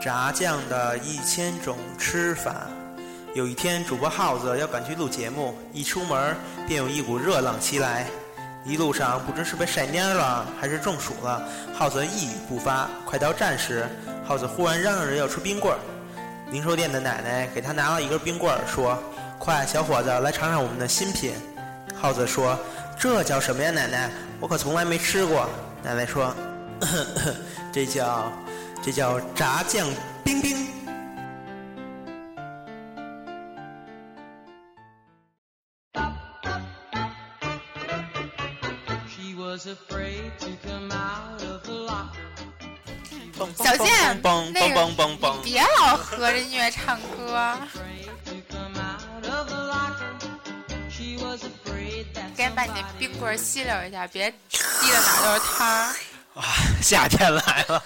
炸酱的一千种吃法。有一天，主播耗子要赶去录节目，一出门便有一股热浪袭来。一路上不知是被晒蔫了，还是中暑了，耗子一语不发。快到站时，耗子忽然嚷嚷着要吃冰棍儿。零售店的奶奶给他拿了一根冰棍儿，说：“快，小伙子，来尝尝我们的新品。”耗子说：“这叫什么呀，奶奶？我可从来没吃过。”奶奶说：“这叫，这叫炸酱冰冰。”小健，嘣嘣嘣嘣嘣！别老合着音乐唱歌。该把你的冰棍吸溜一下，别滴的哪都是汤儿。啊，夏天来了，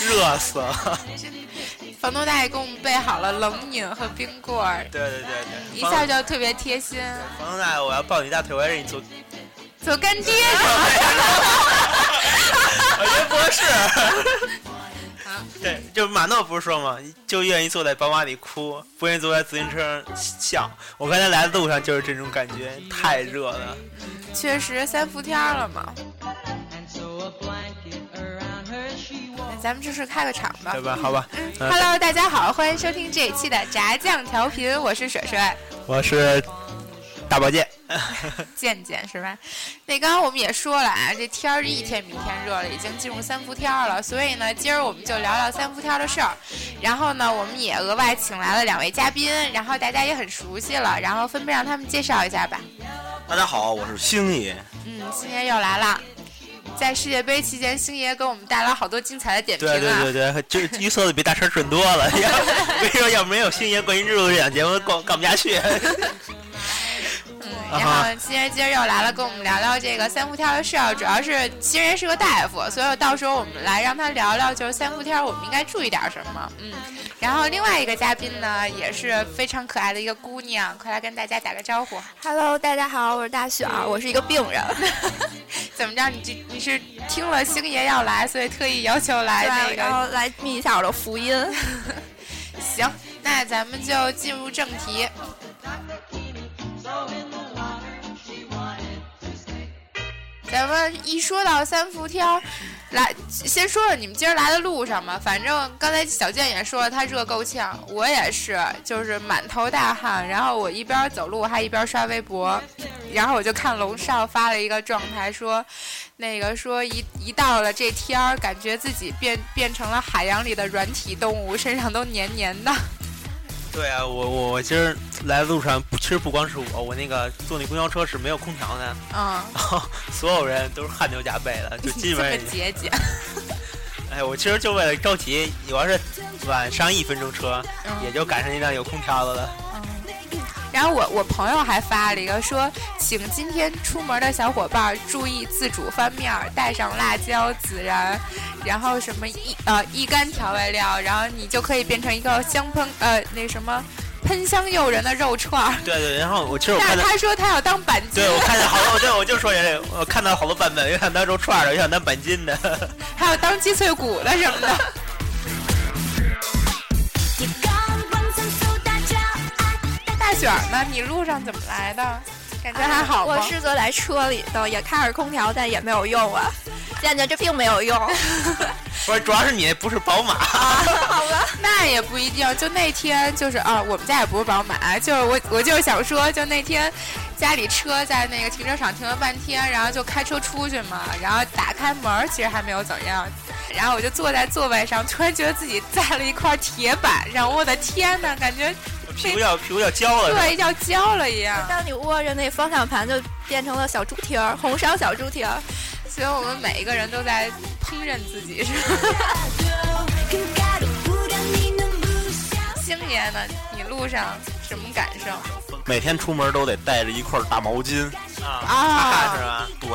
热死了。房东大爷给我们备好了冷饮和冰棍儿。对对对对，一下就特别贴心。房东大爷，我要抱你大腿，我要让你做做干爹。我觉得不合适。对，就马诺不是说吗？就愿意坐在宝马里哭，不愿意坐在自行车上笑。我刚才来的路上就是这种感觉，太热了。确实三伏天了嘛。咱们就是开个场吧？对吧？好吧。嗯，Hello，大家好，欢迎收听这一期的炸酱调频，我是水水，我是大宝剑。健健是吧？那刚刚我们也说了啊，这天儿一天比一天热了，已经进入三伏天了。所以呢，今儿我们就聊聊三伏天的事儿。然后呢，我们也额外请来了两位嘉宾，然后大家也很熟悉了，然后分别让他们介绍一下吧。大家好，我是星爷。嗯，星爷又来了。在世界杯期间，星爷给我们带来好多精彩的点评啊！对对对对，就预测的比大神准多了。我跟你说，要没有星爷关于日录这档节目，干干不下去。然后新人今儿又来了，跟我们聊聊这个三伏天的事儿。主要是新人是个大夫，所以到时候我们来让他聊聊，就是三伏天我们应该注意点什么。嗯，然后另外一个嘉宾呢，也是非常可爱的一个姑娘，快来跟大家打个招呼。Hello，大家好，我是大雪儿，我是一个病人。怎么着？你这你是听了星爷要来，所以特意要求来那然后个？来密一下我的福音。行，那咱们就进入正题。咱们一说到三伏天儿，来先说说你们今儿来的路上吧。反正刚才小健也说了，他热够呛，我也是，就是满头大汗。然后我一边走路还一边刷微博，然后我就看龙少发了一个状态，说那个说一一到了这天儿，感觉自己变变成了海洋里的软体动物，身上都黏黏的。对啊，我我我今儿来的路上，其实不光是我，我那个坐那公交车是没有空调的，嗯，然后所有人都是汗流浃背的，就基本上节俭。哎，我其实就为了着急，我要是晚上一分钟车，嗯也就赶上一辆有空调的了。然后我我朋友还发了一个说，请今天出门的小伙伴注意自主翻面儿，带上辣椒、孜然，然后什么一呃一干调味料，然后你就可以变成一个香喷呃那什么喷香诱人的肉串儿。对对，然后我其实我看到，但是他说他要当板筋对，我看见好多，对我就说这个，我看到好多版本，有想当肉串的，有想当板筋的。还有当鸡脆骨的什么的。大雪儿呢？你路上怎么来的？感觉还好吗？我是坐在车里头，也开着空调，但也没有用啊。感觉这并没有用。不是，主要是你不是宝马。好吧，那也不一定，就那天就是啊，我们家也不是宝马，就是我我就是想说，就那天家里车在那个停车场停了半天，然后就开车出去嘛，然后打开门儿其实还没有怎样，然后我就坐在座位上，突然觉得自己在了一块铁板上，我的天呐，感觉屁股要屁股要焦了。对要焦了一样。当你握着那方向盘，就变成了小猪蹄儿，红烧小猪蹄儿。所以我们每一个人都在烹饪自己，是吧？星爷呢？你路上什么感受？每天出门都得带着一块大毛巾。啊，啊是吧？对，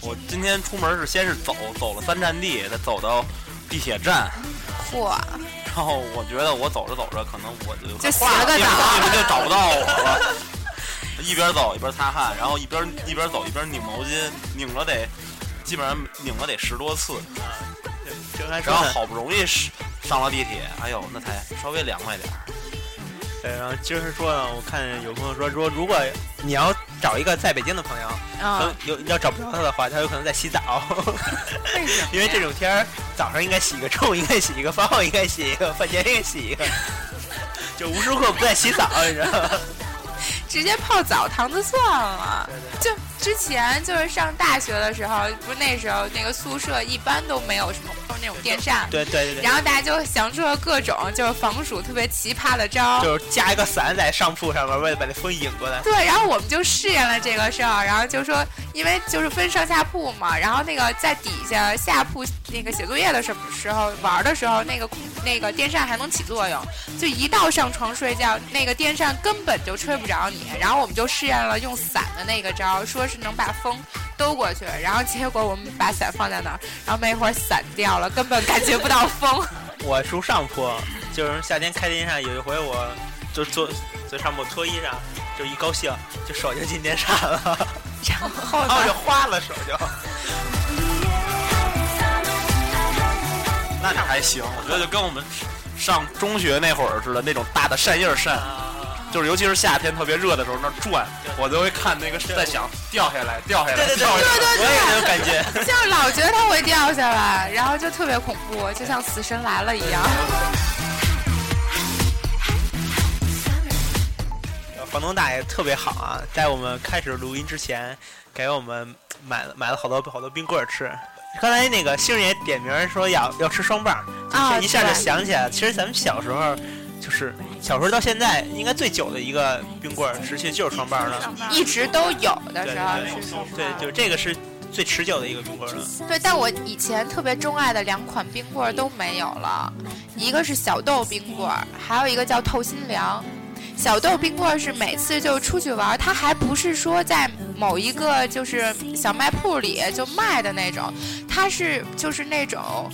我今天出门是先是走，走了三站地，再走到地铁站，嚯！然后我觉得我走着走着，可能我就就洗了个你们澡你们就找不到我了。一边走一边擦汗，然后一边一边走一边拧毛巾，拧了得基本上拧了得十多次，然后好不容易是上了地铁，哎呦，那才稍微凉快点儿。对，然后就是说呢，我看有朋友说说，如果你要找一个在北京的朋友，啊嗯，，有要找不着他的话，他有可能在洗澡，为什么？因为这种天儿，早上应该洗一个，中午应该洗一个，饭后应该洗一个，饭前应该洗一个，就无时无刻不在洗澡，你知道吗？直接泡澡堂子算了。就之前就是上大学的时候，不是那时候那个宿舍一般都没有什么那种电扇，对对对对，然后大家就想出了各种就是防暑特别奇葩的招儿。就是加一个伞在上铺上面，为了把那风引过来。对，然后我们就试验了这个事儿，然后就说，因为就是分上下铺嘛，然后那个在底下下铺那个写作业的什么时候玩的时候，那个那个电扇还能起作用，就一到上床睡觉，那个电扇根本就吹不着你。然后我们就试验了用伞的那个招儿，说是能把风兜过去，然后结果我们把伞放在那儿，然后没一会儿伞掉了，根本感觉不到风。我住上坡，就是夏天开电扇，有一回我就坐坐上坡脱衣裳，就一高兴，就手就进电扇了，然后然后就，花了手就。那你还行，我觉得就跟我们上中学那会儿似的，那种大的扇叶扇，就是尤其是夏天特别热的时候，那转，我就会看那个在想掉下来，掉下来，对对对我也有感觉。就老觉得它会掉下来，然后就特别恐怖，就像死神来了一样。房东大爷特别好啊，在我们开始录音之前，给我们买了买了好多好多冰棍吃。刚才那个星儿也点名说要要吃双棒，啊这一下就想起来了。其实咱们小时候，就是小时候到现在，应该最久的一个冰棍儿时期就是双棒了。一直都有的时候对是双对，就这个是最持久的一个冰棍儿了。对，但我以前特别钟爱的两款冰棍儿都没有了，一个是小豆冰棍儿，还有一个叫透心凉。小豆冰棍儿是每次就出去玩儿，它还不是说在某一个就是小卖铺里就卖的那种，它是就是那种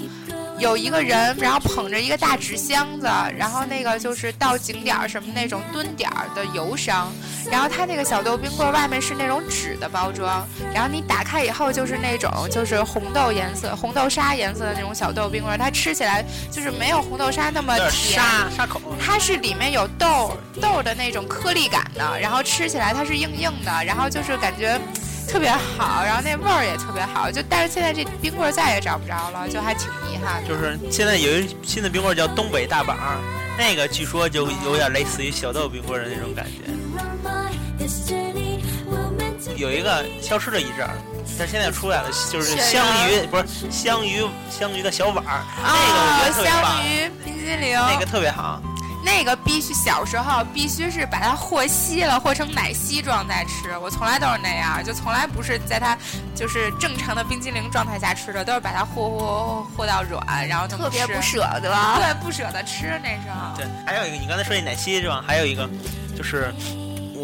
有一个人，然后捧着一个大纸箱子，然后那个就是到景点儿什么那种蹲点儿的游商，然后它那个小豆冰棍儿外面是那种纸的包装，然后你打开以后就是那种就是红豆颜色、红豆沙颜色的那种小豆冰棍儿，它吃起来就是没有红豆沙那么甜，沙口。它是里面有豆豆的那种颗粒感的，然后吃起来它是硬硬的，然后就是感觉特别好，然后那味儿也特别好。就但是现在这冰棍儿再也找不着了，就还挺遗憾的。就是现在有一新的冰棍儿叫东北大板儿，那个据说就有点类似于小豆冰棍儿的那种感觉。有一个消失了一阵儿，但是现在出来了，就是雪香人鱼，不是香鱼，香鱼的小碗儿，那个啊我觉得特别棒香，鱼冰激凌，那个特别好。那个必须小时候必须是把它和稀了，和成奶昔状再吃。我从来都是那样，就从来不是在它就是正常的冰激凌状态下吃的，都是把它和和和到软，然后特别不舍得。对，不舍得吃那时候。对，还有一个你刚才说那奶昔是吧？还有一个就是。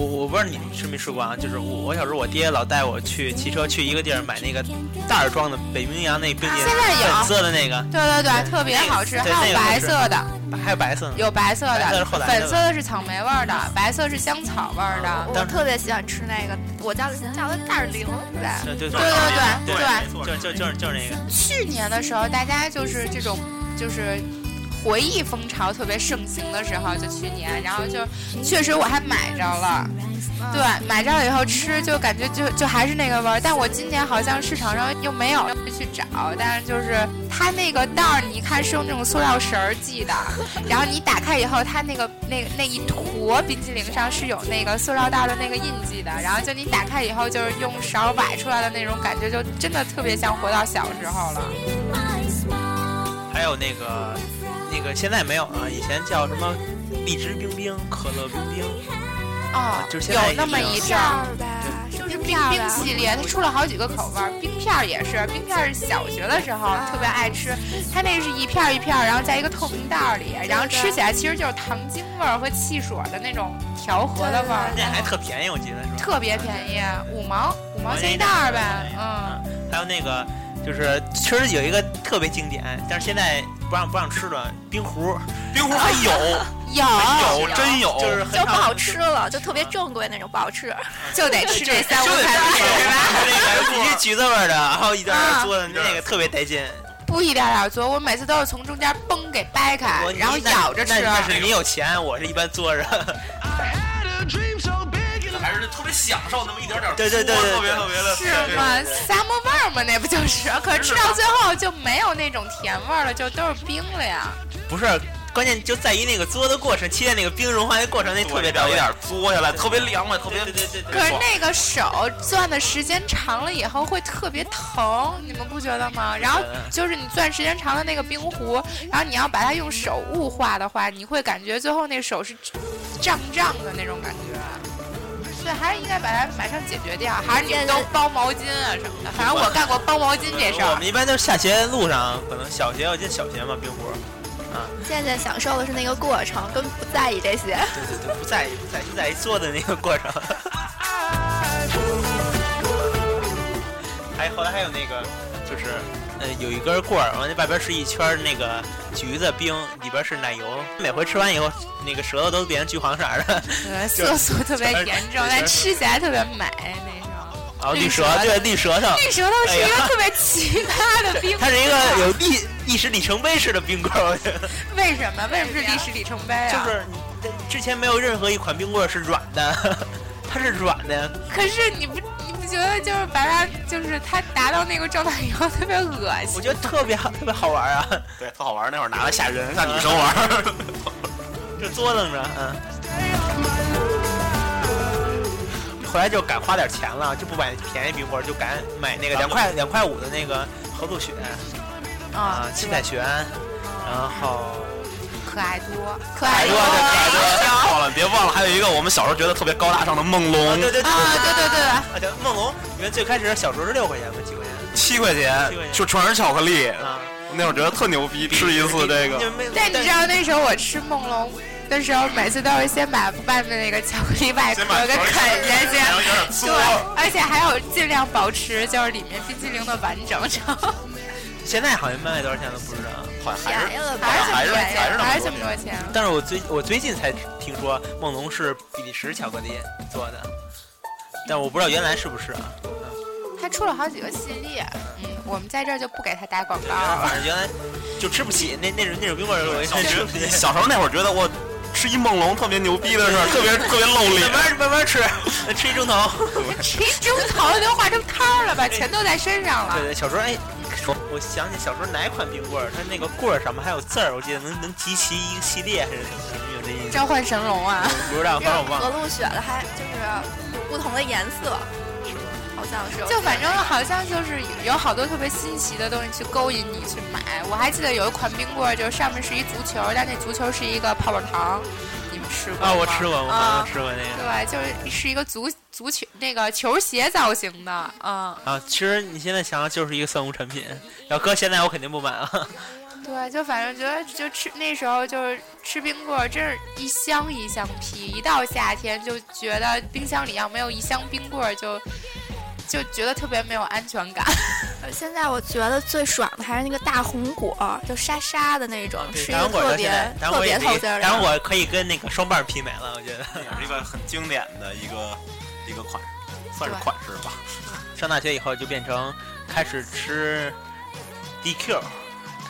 我我不知道你吃没吃过啊，就是我我小时候我爹老带我去骑车去一个地儿买那个袋儿装的北冰洋那冰激凌，现在有粉色的那个，对对对，特别好吃，还有白色的，还有白色的。有白色的，粉色的是草莓味儿的，白色是香草味儿的。我特别喜欢吃那个，我叫叫它袋儿零呗。对对对对对对就就就是就是那个。去年的时候，大家就是这种就是。回忆风潮特别盛行的时候，就去年，然后就确实我还买着了，对，买着了以后吃就感觉就就还是那个味儿，但我今年好像市场上又没有去找，但是就是它那个袋儿，你一看是用那种塑料绳儿系的，然后你打开以后，它那个那那一坨冰淇淋上是有那个塑料袋的那个印记的，然后就你打开以后就是用勺崴出来的那种感觉，就真的特别像回到小时候了。还有那个那个现在没有了，以前叫什么荔枝冰冰、可乐冰冰，哦，就是现在有那么一阵片儿儿。呗，就是冰冰系列，它出了好几个口味儿，冰片儿也是，冰片儿是小学的时候特别爱吃，它那是一片儿一片儿，然后在一个透明袋儿里，然后吃起来其实就是糖精味儿和汽水的那种调和的味儿，那还特便宜，我记得是吧？特别便宜，五毛五毛钱一袋儿呗，嗯，还有那个就是其实有一个特别经典，但是现在不让不让吃了冰壶，冰壶还有，有有真有，就是很就不好吃了，就特别正规那种不好吃。就得吃这三五个 橘子味儿的，然后一点点做的嗯那个特别带劲。不一点点做，我每次都是从中间崩给掰开，然后咬着吃。那那是你有钱，我是一般坐着。特别享受那么一点点，对对对对特别特别的，是吗？撒沫味儿嘛？那不就是？可是吃到最后就没有那种甜味儿了，就都是冰了呀。不是，关键就在于那个嘬的过程，期间那个冰融化的过程，那特别有。点嘬下来，特别凉快，特别对对对对可是那个手攥的时间长了以后会特别疼，你们不觉得吗？然后就是你攥时间长了那个冰壶，然后你要把它用手雾化的话，你会感觉最后那手是胀胀的那种感觉。对，还是应该把它马上解决掉，还是你们都包毛巾啊什么的。反正我干过包毛巾这事儿我们。一般都是下学路上，可能小学，要进小学嘛，冰壶。啊，现在享受的是那个过程，根本不在意这些。对对对，不在意，不在意，就在意做的那个过程。还后来还有那个，就是呃，有一根棍儿，完那外边是一圈那个橘子冰，里边是奶油。每回吃完以后，那个舌头都变成橘黄色的。对，色素特别严重，但吃起来特别美那种。啊，绿舌，对，绿舌头。绿舌头是一个特别奇葩的冰棍儿，它是一个有历历史里程碑式的冰棍。为什么？为什么是历史里程碑啊？就是之前没有任何一款冰棍是软的，它是软的。可是你不你不觉得就是把它就是他达到那个状态以后特别恶心？我觉得特别好，特别好玩啊！对，特好玩。那会儿拿来吓人，让女生玩，就作楞着，嗯。后来就敢花点钱了，就不买便宜冰棍，就敢买那个两块两块五的那个合作雪啊，七彩旋，然后可爱多，可爱多，对，可爱多。忘了，别忘了，还有一个我们小时候觉得特别高大上的梦龙，对对对啊，对对对，啊，叫梦龙。因为最开始小时候是六块钱吗，几块钱？七块钱，就全是巧克力。啊，那会儿觉得特牛逼，吃一次这个。但你知道那时候我吃梦龙的时候，每次都是先把外面那个巧克力外壳给啃下去，对，而且还有尽量保持就是里面冰淇淋的完整程。现在好像卖多少钱都不知道，好像还是还是还是还是这么多钱。但是我最我最近才听说梦龙是比利时巧克力做的，但我不知道原来是不是啊。他出了好几个系列，嗯，我们在这儿就不给他打广告了。反正原来就吃不起那那种那种冰棍儿，我小时小时候那会儿觉得我吃一梦龙特别牛逼的事儿，特别特别露脸。慢慢慢慢吃，吃一钟头，吃一钟头都化成汤了吧？钱都在身上了。对对，小时候哎，我想起小时候哪款冰棍儿，它那个棍儿上面还有字儿，我记得能能集齐一个系列还是什么？有这意思？召唤神龙啊！不知道，反正我忘了。和路雪的还就是有不同的颜色。好像是，就反正好像就是有好多特别新奇的东西去勾引你去买。我还记得有一款冰棍，就是上面是一足球，但那足球是一个泡泡糖，吃过？啊，我吃过，我啊，吃过那个。对，就是是一个足足球那个球鞋造型的，嗯。啊，其实你现在想想就是一个三无产品，要搁现在我肯定不买了。对，就反正觉得就吃那时候就是吃冰棍，真是一箱一箱批。一到夏天就觉得冰箱里要没有一箱冰棍就。就觉得特别没有安全感。现在我觉得最爽的还是那个大红果，就沙沙的那种，是一个特别特别透心的。大红果可以跟那个双棒媲美了，我觉得也是一个很经典的一个一个款式，算是款式吧。上大学以后就变成开始吃 DQ，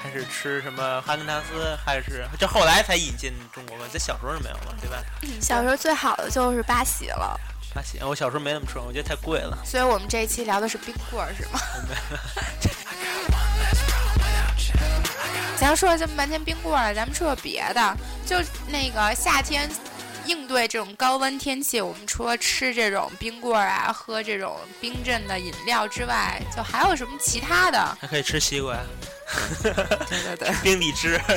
开始吃什么哈根达斯，还是就后来才引进中国嘛？在小时候是没有嘛，对吧？小时候最好的就是八喜了。八喜，我小时候没那么吃，我觉得太贵了。所以我们这一期聊的是冰棍儿，是吗？咱说了这么半天冰棍儿，咱们说说别的。就那个夏天应对这种高温天气，我们除了吃这种冰棍儿啊，喝这种冰镇的饮料之外，就还有什么其他的？还可以吃西瓜。对对对，冰荔枝。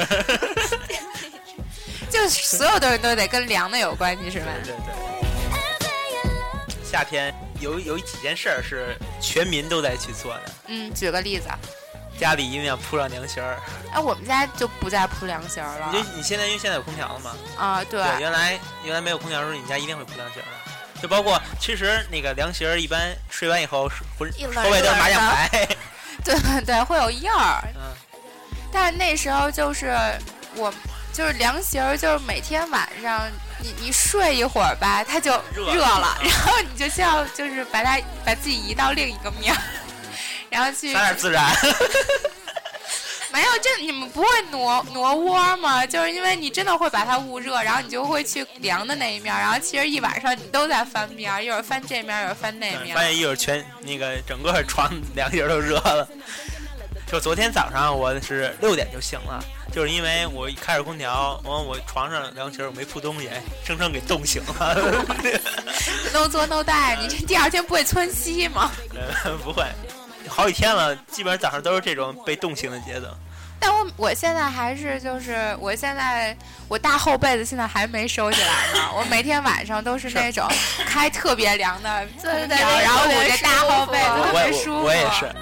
就所有东西都得跟凉的有关系，是吧？对对对。夏天有有几件事儿是全民都在去做的。嗯，举个例子。家里一定要铺上凉席儿。哎，我们家就不再铺凉席儿了。你你现在因为现在有空调了嘛？啊，对。对，原来原来没有空调的时候，你家一定会铺凉席儿的。就包括其实那个凉席儿，一般睡完以后，浑后背都是麻将牌。对对，会有印儿。嗯。但是那时候就是我就是凉席儿，就是每天晚上。你你睡一会儿吧，它就热了，然后你就需要就是把它把自己移到另一个面儿，然后去撒点自然。没有，这你们不会挪挪窝吗？就是因为你真的会把它捂热，然后你就会去凉的那一面，然后其实一晚上你都在翻面，一会儿翻这面，一会儿翻那面。发现一会儿全那个整个床 两节都热了。就昨天早上我是六点就醒了，就是因为我一开着空调，完我床上凉席我没铺东西，生生给冻醒了。no 作 no die，你这第二天不会窜稀吗？不会。好几天了，基本上早上都是这种被冻醒的节奏。但我我现在还是就是我现在我大厚被子现在还没收起来呢。我每天晚上都是那种开特别凉的对对，然后捂着大厚被子特别舒服。我也是。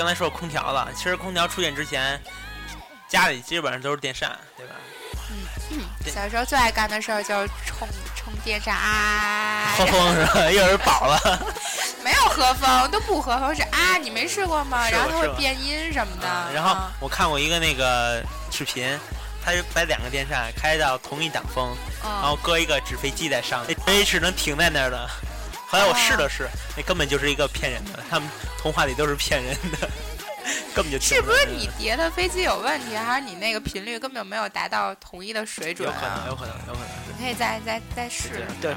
刚才说空调了，其实空调出现之前，家里基本上都是电扇，对吧？嗯，小时候最爱干的事儿就是充充电扇啊，喝风是吧？一会儿饱了。没有和风，都不和风是啊，你没试过吗？然后它会变音什么的。然后我看过一个那个视频，他就把两个电扇开到同一档风，然后搁一个纸飞机在上，那飞机是能停在那儿的。后来我试了试，那根本就是一个骗人的，他们童话里都是骗人的。根本就。是不是你叠的飞机有问题，还是你那个频率根本就没有达到统一的水准？有可能，有可能，有可能。你可以再再再试。对，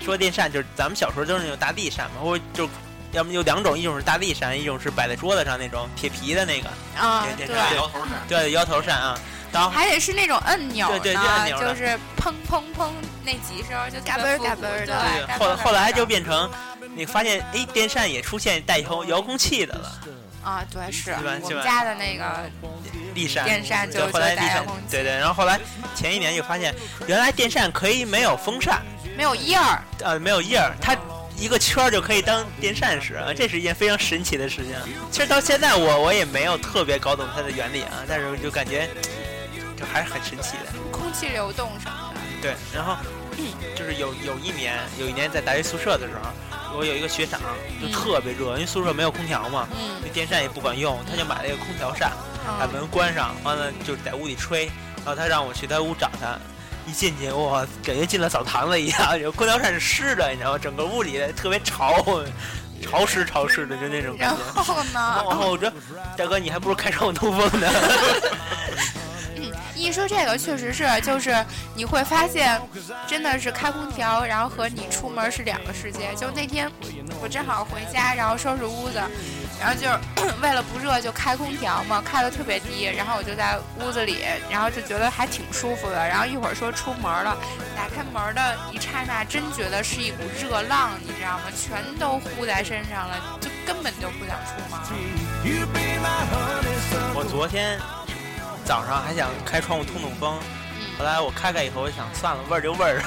说电扇就是咱们小时候都是那种大地扇嘛，或就要么有两种，一种是大地扇，一种是摆在桌子上那种铁皮的那个啊，对，摇头扇，对，摇头扇啊。然后还得是那种按钮对对，按钮就是砰砰砰那几声就嘎嘣嘎嘣的。对，后后来就变成你发现哎，电扇也出现带遥遥控器的了。啊，对，是。我们家的那个立扇，电扇就后来扇，对对，然后后来前一年就发现，原来电扇可以没有风扇，没有叶儿，呃，没有叶儿，它一个圈就可以当电扇使啊，这是一件非常神奇的事情。其实到现在我我也没有特别搞懂它的原理啊，但是就感觉就还是很神奇的。空气流动什么的。对，然后就是有有一年，有一年在大学宿舍的时候。我有一个学长，就特别热，因为宿舍没有空调嘛，那电扇也不管用，他就买了一个空调扇，把门关上，完了就在屋里吹。然后他让我去他屋找他，一进去哇，感觉进了澡堂子一样，有空调扇是湿的，你知道吗？整个屋里特别潮，潮湿潮湿的，就那种感觉。然后呢？然后我说，大哥，你还不如开窗户通风呢。一说这个，确实是，就是你会发现，真的是开空调，然后和你出门是两个世界。就那天我正好回家，然后收拾屋子，然后就 为了不热就开空调嘛，开的特别低，然后我就在屋子里，然后就觉得还挺舒服的。然后一会儿说出门了，打开门的一刹那，真觉得是一股热浪，你知道吗？全都呼在身上了，就根本就不想出门。我昨天。早上还想开窗户通通风，后来我开开以后，我想算了，味儿就味儿，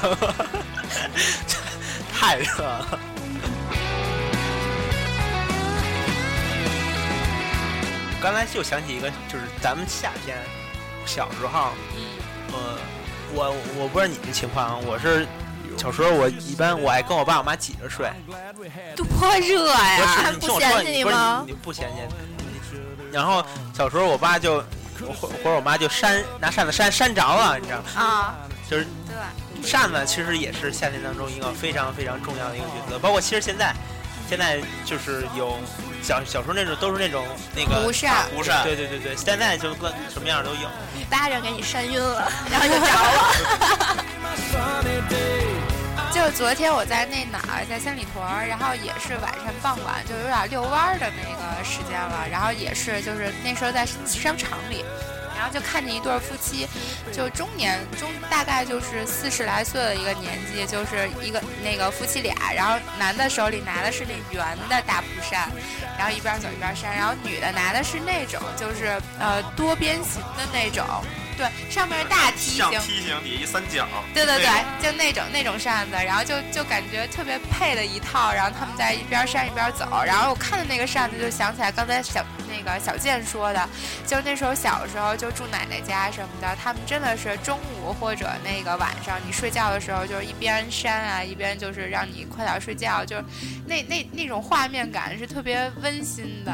太热了。刚才就想起一个，就是咱们夏天小时候，呃，我我不知道你们情况，我是小时候我一般我爱跟我爸我妈挤着睡，多热呀！不嫌弃你吗？不嫌弃。然后小时候我爸就。或或者我妈就扇拿扇子扇扇着了，你知道吗？啊，就是扇子其实也是夏天当中一个非常非常重要的一个角色。包括其实现在，现在就是有小小时候那种都是那种那个蒲扇，蒲扇，对对对对，现在就各什么样都有。巴掌给你扇晕了，然后就着了。就昨天我在那哪儿，在三里屯儿，然后也是晚上傍晚，就有点遛弯儿的那个时间了，然后也是就是那时候在商场里，然后就看见一对夫妻，就中年中大概就是四十来岁的一个年纪，就是一个那个夫妻俩，然后男的手里拿的是那圆的大蒲扇，然后一边走一边扇，然后女的拿的是那种就是呃多边形的那种。对，上面是大梯形，梯形底一三角。对对对，就那种那种扇子，然后就就感觉特别配的一套。然后他们在一边扇一边走，然后我看到那个扇子，就想起来刚才小那个小健说的，就那时候小时候就住奶奶家什么的，他们真的是中午或者那个晚上你睡觉的时候，就是一边扇啊，一边就是让你快点睡觉，就是那那那种画面感是特别温馨的，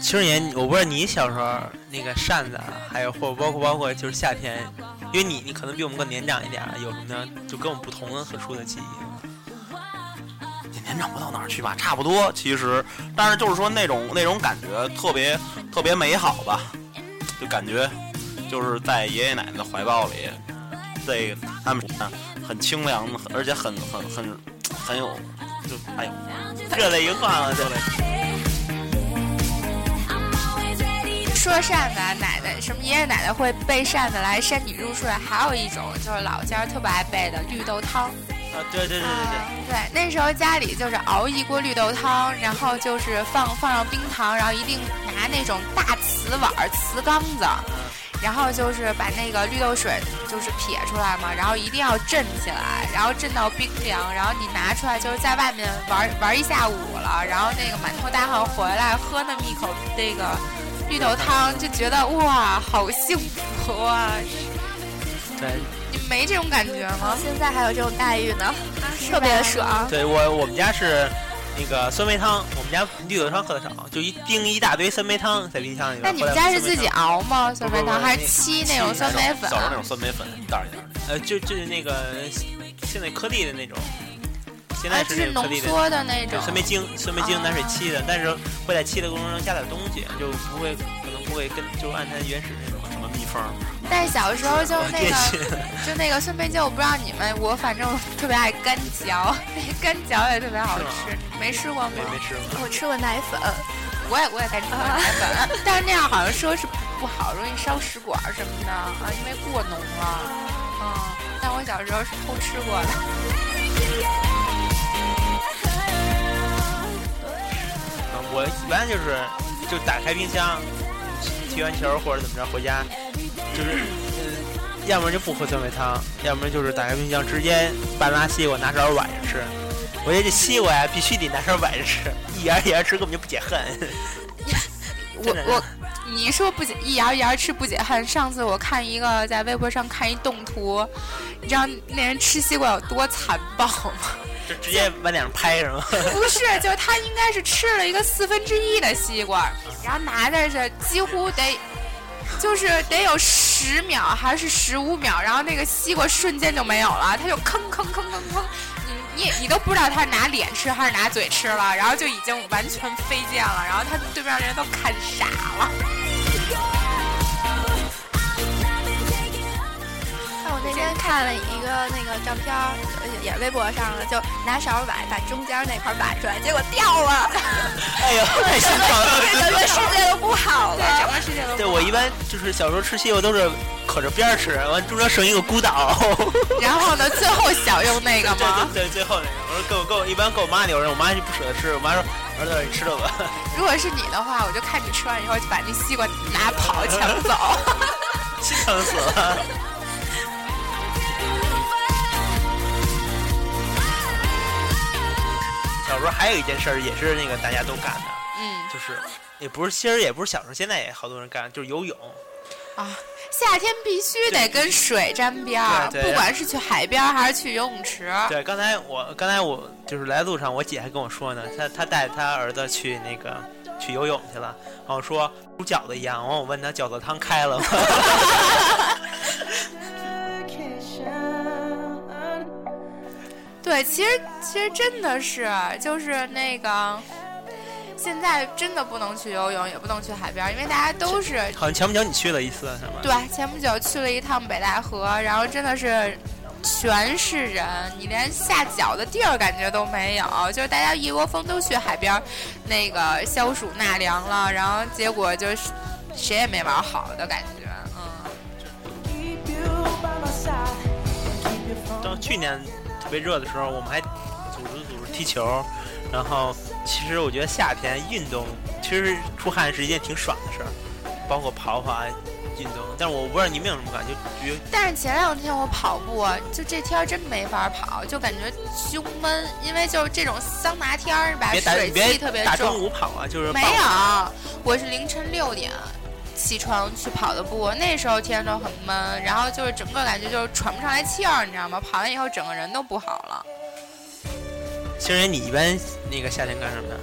嗯。其实也，我不知道你小时候那个扇子，还有或包括包括就是夏天，因为你你可能比我们更年长一点，有什么呢？就跟我们不同的特殊的记忆。年长不到哪儿去吧，差不多其实，但是就是说那种那种感觉特别特别美好吧，就感觉就是在爷爷奶奶的怀抱里，这他们很清凉，而且很很很很有，就哎呦，热泪盈眶了，就。说扇子，奶奶什么爷爷奶奶会背扇子来扇你入睡，还有一种就是老家特别爱备的绿豆汤。啊，对对对对对。对，那时候家里就是熬一锅绿豆汤，然后就是放放上冰糖，然后一定拿那种大瓷碗、瓷缸子，然后就是把那个绿豆水就是撇出来嘛，然后一定要震起来，然后震到冰凉，然后你拿出来就是在外面玩玩一下午了，然后那个满头大汗回来喝那么一口那个。绿豆汤就觉得哇，好幸福啊！对，你没这种感觉吗？现在还有这种待遇呢，特别爽。对我，我们家是那个酸梅汤，我们家绿豆汤喝的少，就一冰一大堆酸梅汤在冰箱里。那你们家是自己熬吗？酸梅汤还是沏那种酸梅粉？早上那种酸梅粉，一袋一袋。呃，就就是那个现在颗粒的那种。现在是浓缩的那种酸梅精，酸梅精拿水沏的，但是会在沏的过程中加点东西，就不会可能不会跟就按它原始那种什么秘方。但是小时候就那个就那个酸梅精，我不知道你们，我反正特别爱干嚼，那干嚼也特别好吃，没吃过吗？没没吃过。我吃过奶粉，我也我也爱吃奶粉，但是那样好像说是不好，容易烧食管什么的啊，因为过浓了。嗯，但我小时候是偷吃过的。我一般就是就打开冰箱，踢完球或者怎么着回家，就是要么就不喝酸梅汤，要么就是打开冰箱直接半拉西瓜拿勺崴着吃。我觉得这西瓜呀必须得拿勺崴着吃，一牙一牙吃根本就不解恨。我我你说不解一牙一牙吃不解恨，上次我看一个在微博上看一动图，你知道那人吃西瓜有多残暴吗？就直接往脸上拍是吗？不是，就他应该是吃了一个四分之一的西瓜，然后拿在这几乎得，就是得有十秒还是十五秒，然后那个西瓜瞬间就没有了，他就吭吭吭吭吭，你你你都不知道他是拿脸吃还是拿嘴吃了，然后就已经完全飞溅了，然后他对面人都看傻了。看了一个那个照片，也微博上了，就拿勺崴，把中间那块崴出来，结果掉了。哎呦，太心疼了！整个世界都不好了，整个世界都。对我一般就是小时候吃西瓜都是可着边儿吃，完中间剩一个孤岛。然后呢，最后享用那个吗？对对，最后那个。我说给我给我，一般够我妈留着，我妈就不舍得吃。我妈说儿子你吃了吧。如果是你的话，我就看你吃完以后就把那西瓜拿跑抢走，心疼死了。小时候还有一件事儿，也是那个大家都干的，嗯，就是也不是，其实也不是小时候，现在也好多人干，就是游泳。啊，夏天必须得跟水沾边儿，不管是去海边还是去游泳池。对，刚才我刚才我就是来路上，我姐还跟我说呢，她她带她儿子去那个去游泳去了，然后说煮饺子一样，完我问他饺子汤开了吗？对，其实其实真的是，就是那个，现在真的不能去游泳，也不能去海边，因为大家都是。好像前不久你去了一次是吗？对，前不久去了一趟北戴河，然后真的是全是人，你连下脚的地儿感觉都没有，就是大家一窝蜂都去海边，那个消暑纳凉了，然后结果就是谁也没玩好的感觉，嗯。到去年。特别热的时候，我们还组织组织踢球，然后其实我觉得夏天运动其实出汗是一件挺爽的事儿，包括跑跑啊，运动。但是我不知道你们有什么感觉？觉但是前两天我跑步，就这天真没法跑，就感觉胸闷，因为就是这种桑拿天儿吧，水汽特别重。大中午跑啊，就是没有，我是凌晨六点。起床去跑的步，那时候天都很闷，然后就是整个感觉就是喘不上来气儿，你知道吗？跑完以后整个人都不好了。星人，你一般那个夏天干什么呀？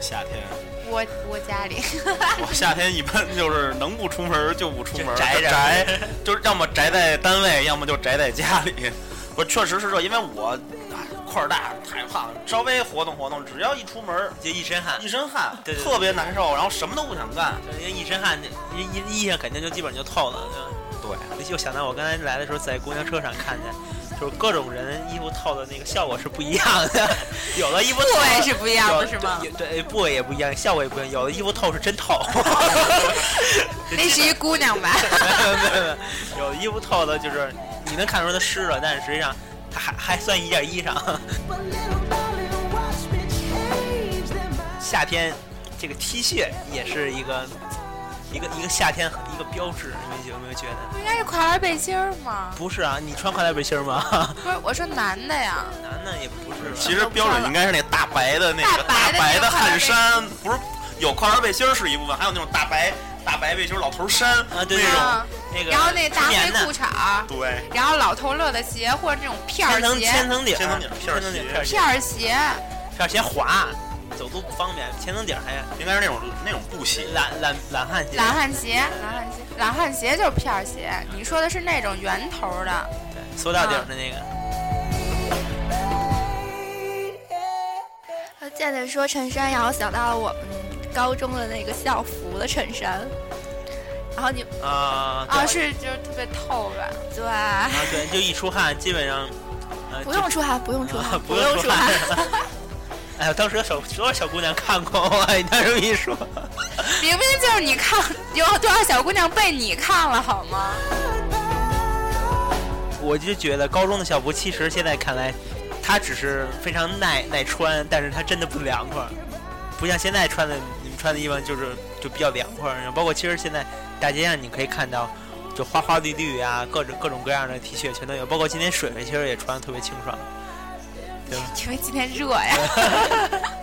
夏天，我我家里。我夏天一般就是能不出门就不出门，宅宅，就是要么宅在单位，要么就宅在家里。我确实是这，因为我块儿大，太胖了，稍微活动活动，只要一出门就一身汗一，身汗，对对对特别难受，然后什么都不想干。因为一身汗，衣衣衣裳肯定就基本就透了，对吧？对，就想到我刚才来的时候，在公交车上看见，就是各种人衣服透的那个效果是不一样的，有的衣服透部位是不一样的是吗对对，部位也不一样，效果也不一样。有的衣服透是真透 那是一姑娘吧？没有没有没有，有的衣服透的就是你能看出它湿了，但是实际上它还还算一件衣裳。夏天这个 T 恤也是一个一个一个夏天一个标志，你们有没有觉得？不应该是跨栏背心儿吗？不是啊，你穿垮栏背心儿吗？不是，我说男的呀。男的也不是。其实标准应该是那大白的那个大白的汗衫，不是有跨栏背心儿是一部分，还有那种大白大白背心儿老头衫啊对那种，啊那个然后那大黑裤衩儿，对，然后老头乐的鞋或者那种片千层儿鞋，千层底儿，千层底儿片儿鞋千层底儿片儿鞋滑，走路不方便。千层底儿还应该是那种那种布鞋。懒懒懒汉鞋。懒汉鞋，懒汉鞋，懒汉鞋就是片儿鞋。你说的是那种圆头的，对，塑料底儿的那个。呃健健说衬衫，让我想到了我们高中的那个校服的衬衫。然后你啊啊，是就是特别透吧？对，啊对，就一出汗，基本上呃不用出汗，不用出啊汗，不用出汗。哎呀，当时有小多少小姑娘看过我，你这么一说，明明就是你看，有多少小姑娘被你看了好吗？我就觉得高中的校服其实现在看来，它只是非常耐耐穿，但是它真的不凉快，不像现在穿的穿的衣服就是就比较凉快。然后包括其实现在大街上你可以看到，就花花绿绿啊，各种各种各样的 T 恤全都有，包括今天水水其实也穿的特别清爽，对吧？因为今天热呀。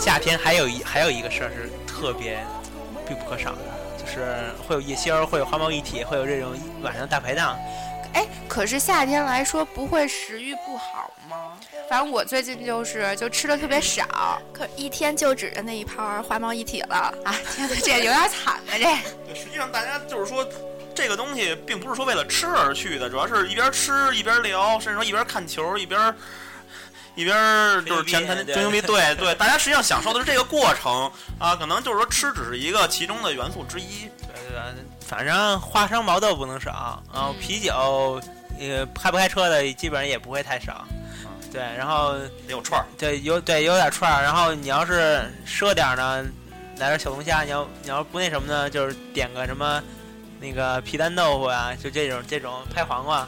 夏天还有一还有一个事儿是特别必不可少的，就是会有夜宵，会有花猫一体，会有这种晚上大排档。哎，可是夏天来说不会食欲不好吗？反正我最近就是就吃的特别少可一天就指着那一盘花猫一体了。啊！天哪，这有点惨啊这。对实际上大家就是说。这个东西并不是说为了吃而去的，主要是一边吃一边聊，甚至说一边看球一边一边就是前谈吹牛逼吹牛逼。对对，大家实际上享受的是这个过程啊，可能就是说吃只是一个其中的元素之一。对对对，反正花生毛豆不能少，然后嗯。啤酒，呃，开不开车的基本上也不会太少。对，然后得有串儿，对有对有点串儿，然后你要是奢点儿呢，来点小龙虾；你要你要不那什么呢，就是点个什么那个皮蛋豆腐啊，就这种这种拍黄瓜，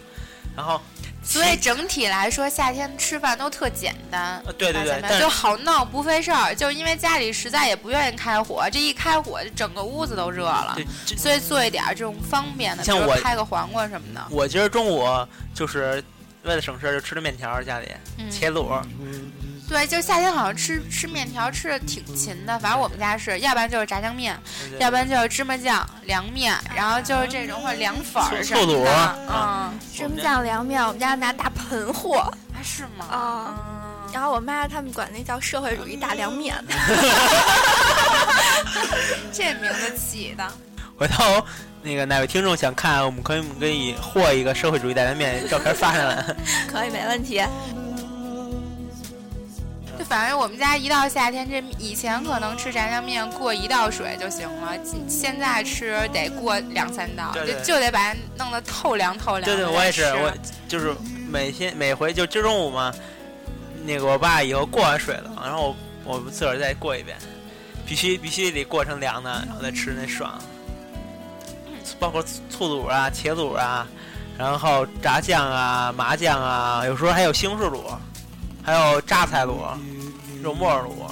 然后所以整体来说，夏天吃饭都特简单。呃对对对就好闹，不费事儿。就是因为家里实在也不愿意开火，这一开火，整个屋子都热了。对所以做一点这种方便的，比如像我拍个黄瓜什么的。我今儿中午就是为了省事儿，就吃的面条儿，家里嗯，切卤儿，对，就夏天好像吃吃面条吃的挺勤的，反正我们家是，要不然就是炸酱面，要不然就是芝麻酱凉面，然后就是这种或者凉粉儿什么的。啊嗯，芝麻酱凉面，我们家拿大盆和啊是吗？啊。嗯然后我妈他们管那叫社会主义大凉面。这名字起的。回头那个哪位听众想看，我们可以可以和一个社会主义大凉面照片发上来。可以，没问题。就反正我们家一到夏天，这以前可能吃炸酱面过一道水就行了，现在吃得过两三道，对对就就得把它弄得透凉透凉的对对，我也是，我就是每天每回就今儿中午嘛，那个我爸以后过完水了，然后我我自个儿再过一遍，必须必须得过成凉的，然后再吃那爽。包括醋醋卤啊、茄卤啊，然后炸酱啊、麻酱啊，有时候还有西红柿卤，还有榨菜卤、肉末卤。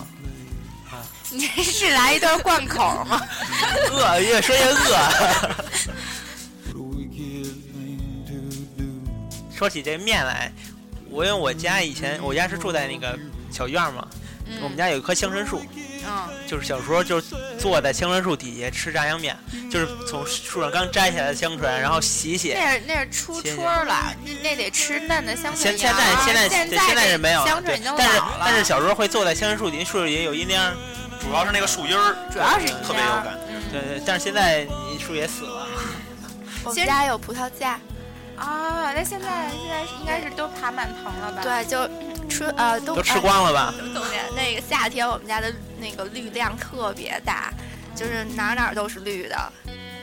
你 这是来一段贯口吗？饿，越说越饿。说起这面来，我因为我家以前我家是住在那个小院嘛，嗯我们家有一棵香椿树，嗯，就是小时候就坐在香椿树底下吃炸酱面，就是从树上刚摘下来的香椿，然后洗洗。那是那是出谢谢春了，那那得吃嫩的香椿现现在现在现在是没有了，对香椿已经，但是。但是小时候会坐在香椿树底下，树底下有阴凉，主要是那个树荫儿，主要是特别有感。嗯对对，但是现在你树也死了，我们家有葡萄架，啊，那现在现在应该是都爬满藤了吧？对，就春呃冬都吃光了吧？呃冬天那个夏天，我们家的那个绿量特别大，就是哪儿哪儿都是绿的。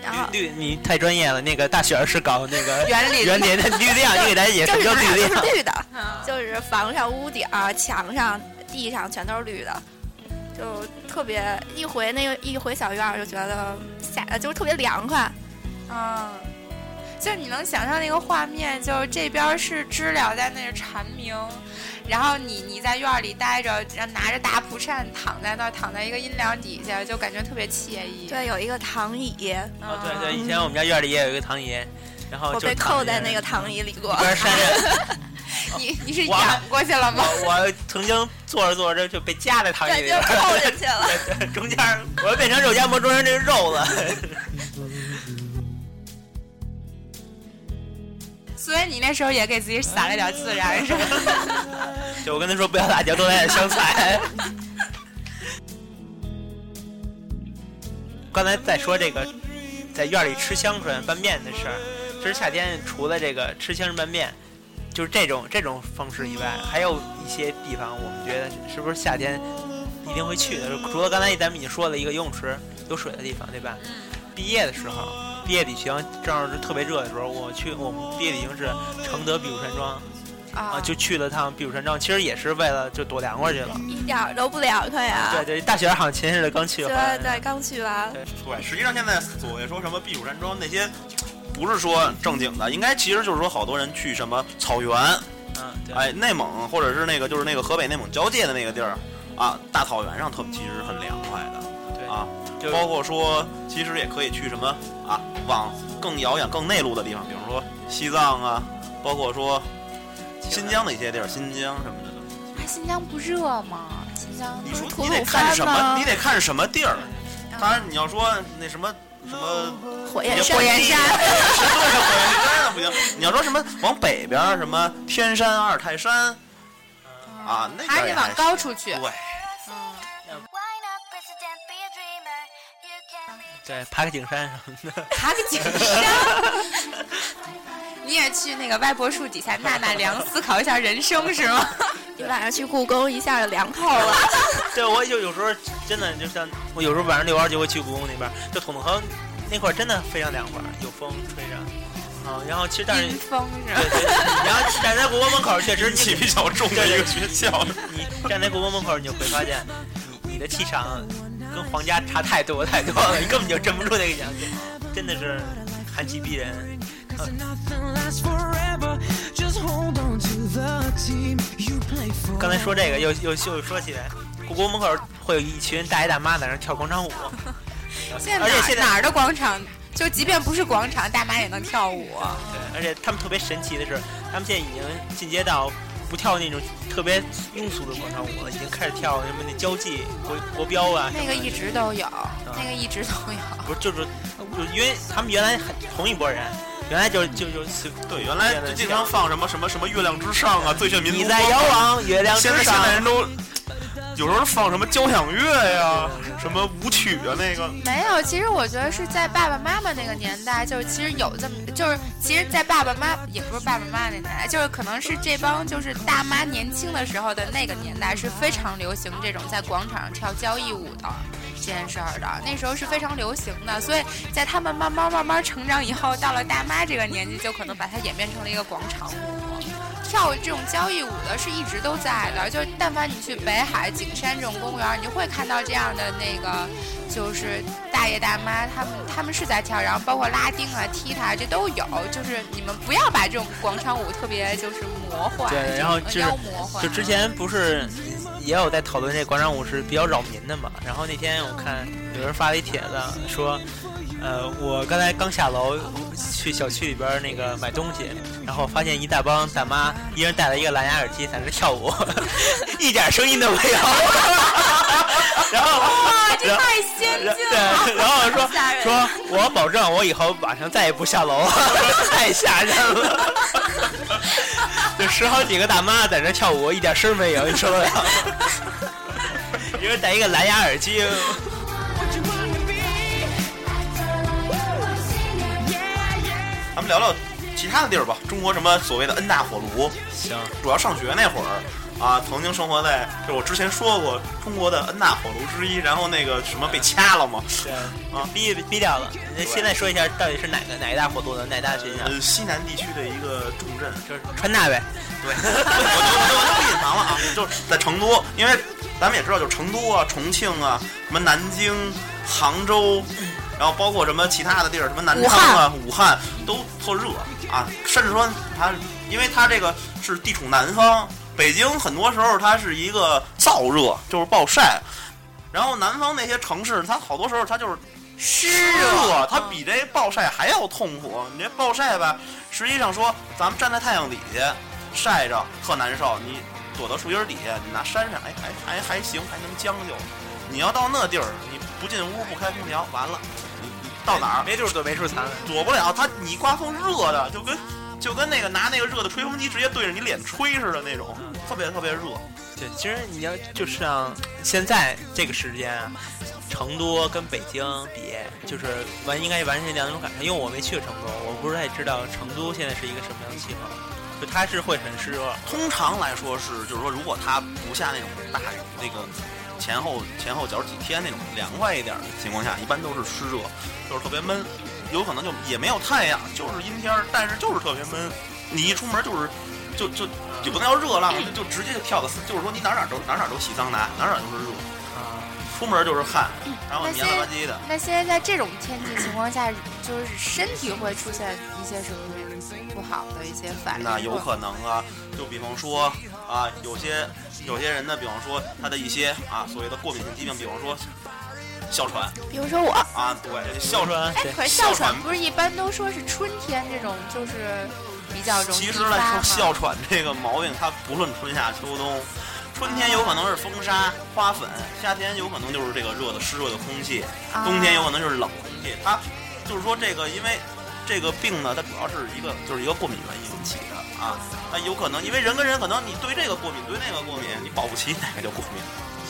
然后绿绿，你太专业了。那个大雪儿是搞那个园林园林的绿量，你给大家解释就是绿的，嗯就是房上、屋顶儿、墙上、地上全都是绿的，就特别一回那个一回小院儿就觉得夏呃就是特别凉快。嗯，就你能想象那个画面，就是这边儿是知了在那儿蝉鸣，然后你你在院儿里待着，然后拿着大蒲扇躺在那儿，躺在一个阴凉底下，就感觉特别惬意。对，有一个躺椅，嗯，哦，对对，以前我们家院里也有一个躺椅，然后我被扣在那个躺椅里过一。边扇着。你你是我仰过去了吗？我我曾经坐着坐着就被夹在躺椅对，里就边扣进去了。对 中间儿我变成肉夹馍中间这个肉了。所以你那时候也给自己撒了点孜然，是吧？就我跟他说不要辣椒，多来点香菜。刚才在说这个，在院里吃香椿拌面的事儿。其实夏天除了这个吃香椿拌面，就是这种这种方式以外，还有一些地方我们觉得是不是夏天一定会去的？除了刚才咱们已经说了一个游泳池有水的地方，对吧？毕业的时候，毕业旅行正好是特别热的时候，我去我们毕业旅行是承德避暑山庄。啊，就去了趟避暑山庄，其实也是为了就躲凉快去了。一点儿都不凉快呀！对对，大雪好像前日子刚去对完。对对，刚去完。对对，实际上现在所谓说什么避暑山庄那些，不是说正经的，应该其实就是说好多人去什么草原，嗯，对哎，内蒙或者是那个就是那个河北内蒙交界的那个地儿啊，大草原上特其实很凉快的对啊，就包括说其实也可以去什么啊，往更遥远、更内陆的地方，比如说西藏啊，包括说新疆的一些地儿，新疆什么的。啊，新疆不热吗？新疆你说吐你得看什么？你得看什么地儿。当然，你要说那什么什么火焰山，火焰山对，火焰山不行。你要说什么往北边儿什么天山、阿尔泰山啊，那还是得往高处去。对，对，爬个景山什么的。爬个景山。你也去那个歪脖树底下纳纳凉，思考一下人生是吗？你晚上去故宫一下就凉透了。对，我就有时候真的就像我有时候晚上遛弯就会去故宫那边，就统统河那块儿真的非常凉快，有风吹着。啊，然后其实但是阴风是吧？对对，然后站在故宫门口，确实阴气比较重的一个学校。你站在故宫门口，你就会发现，你你的气场跟皇家差太多太多了，你根本就镇不住那个奖金，真的是寒气逼人。刚才说这个，又又又说起来，故宫门口会有一群大爷大妈在那跳广场舞，现在而且现在哪哪儿的广场，就即便不是广场，大妈也能跳舞。对，而且他们特别神奇的是，他们现在已经进阶到不跳那种特别庸俗的广场舞了，已经开始跳什么那交际国国标啊。那个一直都有，那个一直都有。不是就是就因为他们原来很同一拨人，原来就就就对，原来就经常放什么什么什么月亮之上啊，最炫民族你在遥望月亮之现在现上。在人都有时候放什么交响乐呀，什么舞曲啊，那个没有，其实我觉得是在爸爸妈妈那个年代，就是其实有这么，就是其实，在爸爸妈也不是爸爸妈妈那年代，就是可能是这帮就是大妈年轻的时候的那个年代是非常流行这种在广场上跳交谊舞的这件事儿的，那时候是非常流行的，所以在他们慢慢慢慢成长以后，到了大妈这个年纪，就可能把它演变成了一个广场舞。跳这种交谊舞的是一直都在的，就是但凡你去北海、景山这种公园，你就会看到这样的那个，就是大爷大妈，他们他们是在跳，然后包括拉丁啊、踢踏这都有。就是你们不要把这种广场舞特别就是魔幻，对然后就是就妖魔幻。就之前不是也有在讨论这广场舞是比较扰民的嘛？然后那天我看有人发了一帖子说，呃，我刚才刚下楼去小区里边那个买东西，然后发现一大帮大妈，一人戴了一个蓝牙耳机在那跳舞，一点声音都没有。然后，哇，这太先进了！对，然后说说，我保证我以后晚上再也不下楼了，太吓人了。就十好几个大妈在那跳舞，一点声没有，你受得了？一人戴一个蓝牙耳机，咱们聊聊，其其他的地儿吧，中国什么所谓的 N 大火炉，行，主要上学那会儿啊，曾经生活在就我之前说过中国的 N 大火炉之一，然后那个什么被掐了嘛，对啊逼逼掉了。那现在说一下，到底是哪个哪一大火炉的哪大学校？呃，西南地区的一个重镇，就是川大呗。对，我就我就 我就不隐藏了啊，就是在成都，因为咱们也知道，就成都啊、重庆啊、什么南京、杭州，然后包括什么其他的地儿，什么南昌啊、武汉都特热啊，甚至说它，因为它这个是地处南方，北京很多时候它是一个燥热，就是暴晒。然后南方那些城市，它好多时候它就是湿热，它比这暴晒还要痛苦。你这暴晒吧，实际上说咱们站在太阳底下晒着特难受，你躲到树荫底下，你拿山上，哎，还还还行，还能将就。你要到那地儿，你不进屋不开空调，完了，到哪儿没地儿躲没处藏。躲不了。它你刮风热的，就跟就跟那个拿那个热的吹风机直接对着你脸吹似的那种，特别特别热。对，其实你要就像现在这个时间啊，成都跟北京比，就是完应该完全两种感受。因为我没去过成都，我不太知道成都现在是一个什么样的气候。就它是会很湿热，通常来说是，就是说，如果它不下那种大雨，那个前后前后脚几天那种凉快一点的情况下，一般都是湿热，就是特别闷，有可能就也没有太阳，就是阴天，但是就是特别闷。你一出门就是就就也不能叫热浪，就就直接就跳到，就是说你哪哪都哪哪都洗桑拿，哪哪都是热，啊，出门就是汗，然后那黏了吧唧的。那现在在这种天气情况下，就是身体会出现一些什么不好的一些反应？那有可能啊，就比方说啊，有些有些人呢，比方说他的一些啊所谓的过敏性疾病，比方说哮喘比如说我，啊，对，哮喘。哎，可是哮喘不是一般都说是春天这种就是比较容易其实来说，哮喘这个毛病，它不论春夏秋冬，春天有可能是风沙、花粉，夏天有可能就是这个热的湿热的空气，啊冬天有可能就是冷空气。它就是说这个，因为这个病呢，它主要是一个就是一个过敏原引起的啊。那有可能因为人跟人可能你对这个过敏，对那个过敏，你保不齐哪个就过敏，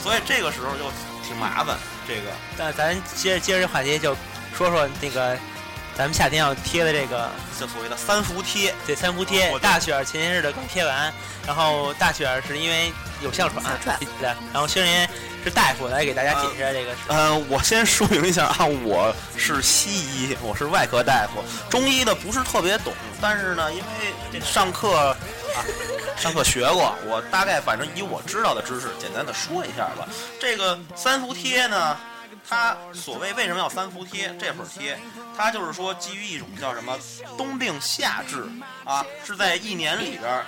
所以这个时候就挺麻烦。这个那咱接着接着这话题，就说说那个咱们夏天要贴的这个就所谓的三伏贴，这三伏贴我。大雪儿前些日子刚贴完，然后大雪儿是因为有哮喘，哮喘对，然后薛仁言是大夫来给大家解释这个事。呃，我先说明一下啊，我是西医，我是外科大夫，中医的不是特别懂，但是呢，因为上课啊，上课学过，我大概反正以我知道的知识，简单的说一下吧。这个三伏贴呢，它所谓为什么要三伏贴？这会儿贴，它就是说基于一种叫什么冬病夏治啊，是在一年里边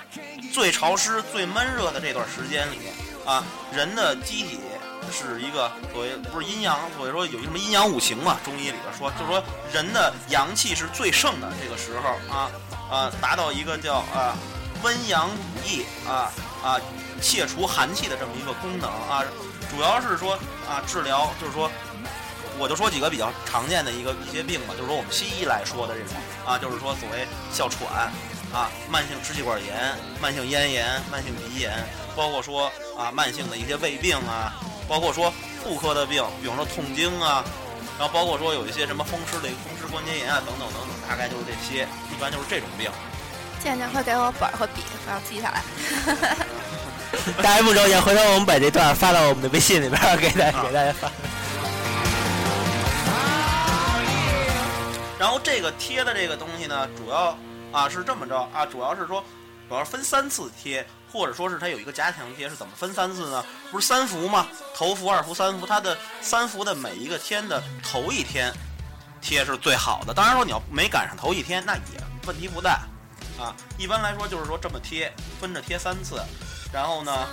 最潮湿、最闷热的这段时间里啊，人的机体是一个所谓不是阴阳，所以说有一什么阴阳五行嘛，中医里边说，就是说人的阳气是最盛的这个时候啊啊，达到一个叫啊温阳补益啊啊切除寒气的这么一个功能啊，主要是说啊治疗，就是说。我就说几个比较常见的一个一些病吧，就是说我们西医来说的这种啊，就是说所谓哮喘啊、慢性支气管炎、慢性咽炎、慢性鼻炎，包括说啊慢性的一些胃病啊，包括说妇科的病，比方说痛经啊，然后包括说有一些什么风湿类风湿关节炎啊等等等等，大概就是这些，一般就是这种病。健健快给我本儿和笔，我要记下来。大家不着急，回头我们把这段发到我们的微信里边儿，给大家给大家发。然后这个贴的这个东西呢，主要啊是这么着啊，主要是说，主要是分三次贴，或者说是它有一个加强贴，是怎么分三次呢？不是三伏吗？头伏、二伏、三伏，它的三伏的每一个天的头一天贴是最好的。当然说你要没赶上头一天，那也问题不大啊。一般来说就是说这么贴，分着贴三次，然后呢，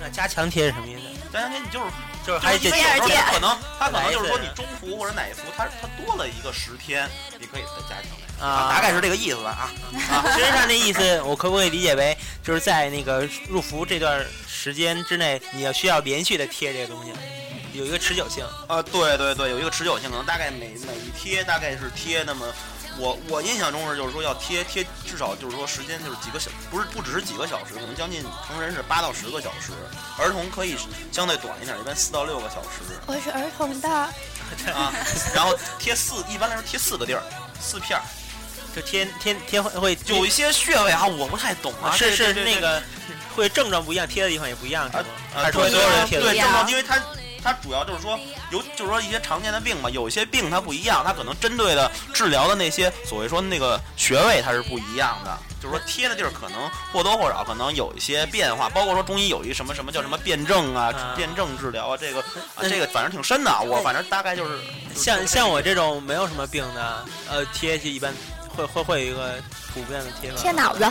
那加强贴是什么意思？加强贴你就是就是还得有时候贴它可能 他可能就是说你中伏或者哪一伏，它它多了一个十天，你可以再加强啊大概是这个意思吧啊。啊，其实上这意思，我可不可以理解为，就是在那个入伏这段时间之内，你要需要连续的贴这个东西，有一个持久性。啊，对对对，有一个持久性，可能大概每每一贴大概是贴那么，我我印象中是就是说要贴贴至少就是说时间就是几个小，不是不只是几个小时，可能将近成人是八到十个小时，儿童可以相对短一点，一般四到六个小时我是儿童的，啊。然后贴四，一般来说贴四个地儿，四片儿，就贴贴贴会会有一些穴位啊，我不太懂啊，是是那个会症状不一样，贴的地方也不一样，是吗？啊，还是说所有人贴的对一样？症状，因为它它主要就是说有就是说一些常见的病嘛，有一些病它不一样，它可能针对的治疗的那些所谓说那个穴位它是不一样的，就是说贴的地儿可能或多或少可能有一些变化，包括说中医有一什么什么叫什么辩证啊啊，辩证治疗啊，这个 啊这个反正挺深的啊，我反正大概就是像像我这种没有什么病的，呃，贴去一般会会会有一个普遍的贴法。贴脑子，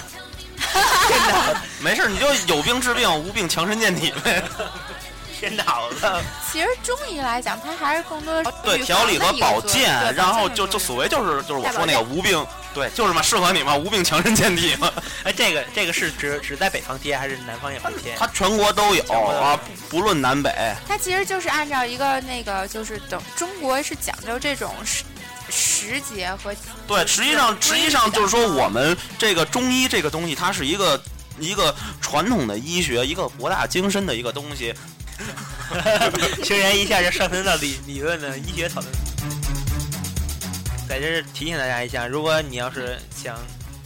没事儿，你就有病治病，无病强身健体呗。贴脑子，其实中医来讲，它还是更多的对，调理和保健，然后就就所谓就是就是我说那个无病，对，就是嘛，适合你嘛，无病强身健体嘛。哎，这个这个是只只在北方贴，还是南方也会贴？它全国都有啊，不不论南北。它其实就是按照一个那个，就是等中国是讲究这种时时节和对，实际上实际上就是说，我们这个中医这个东西，它是一个一个传统的医学，一个博大精深的一个东西。虽然一下就上升到理理论的医学讨论。在这儿提醒大家一下，如果你要是想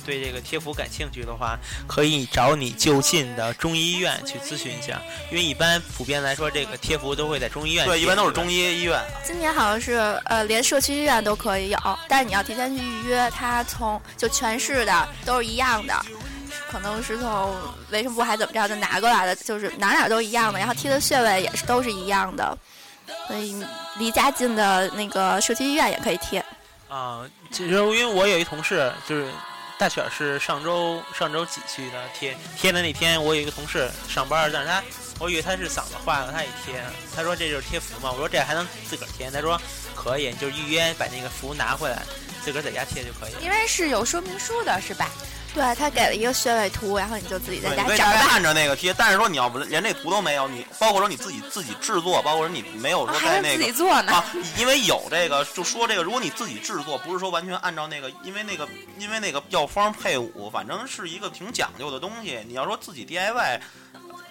对这个贴符感兴趣的话，可以找你就近的中医院去咨询一下，因为一般普遍来说，这个贴符都会在中医院。对，一般都是中。医医院。今年好像是呃，连社区医院都可以有，但是你要提前去预约。它从就全市的都是一样的，可能是从卫生部还怎么着就拿过来的，就是哪哪都一样的。然后贴的穴位也是都是一样的，所以离家近的那个社区医院也可以贴。啊，其实因为我有一同事，就是大雪儿是上周上周几去的贴贴的那天，我有一个同事上班，但是他我以为他是嗓子坏了，他也贴，他说这就是贴符嘛，我说这还能自个儿贴，他说可以，就是预约把那个符拿回来，自个儿在家贴就可以了。因为是有说明书的，是吧？对他给了一个穴位图，然后你就自己在对，家你可以找。看着那个贴，但是说你要不连这图都没有，你包括说你自己自己制作，包括说你没有说在那个己做呢。啊，因为有这个，就说这个，如果你自己制作，不是说完全按照那个，因为那个，因为那个药方配伍，反正是一个挺讲究的东西。你要说自己 DIY，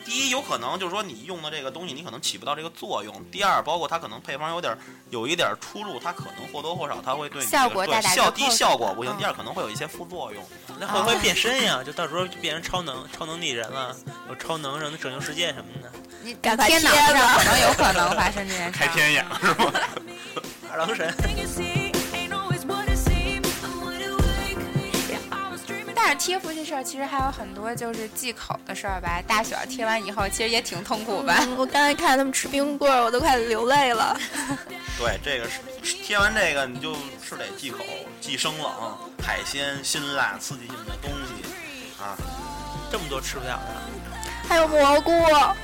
第一有可能就是说你用的这个东西，你可能起不到这个作用；第二，包括它可能配方有点有一点出入，它可能或多或少它会对你效果对效第一效果不行，嗯第二可能会有一些副作用。那会不会变身呀？就到时候就变成超能超能力人了，有超能能拯救世界什么的。你赶快贴脑可能有可能发生这件事。开天眼是吗？二郎神。但是贴符这事儿其实还有很多就是忌口的事儿吧。大雪儿贴完以后，其实也挺痛苦吧。嗯我刚才看他们吃冰棍儿，我都快流泪了。对，这个是贴完这个你就是得忌口、忌生冷、海鲜、辛辣、刺激性的东西啊。这么多吃不了的，还有蘑菇，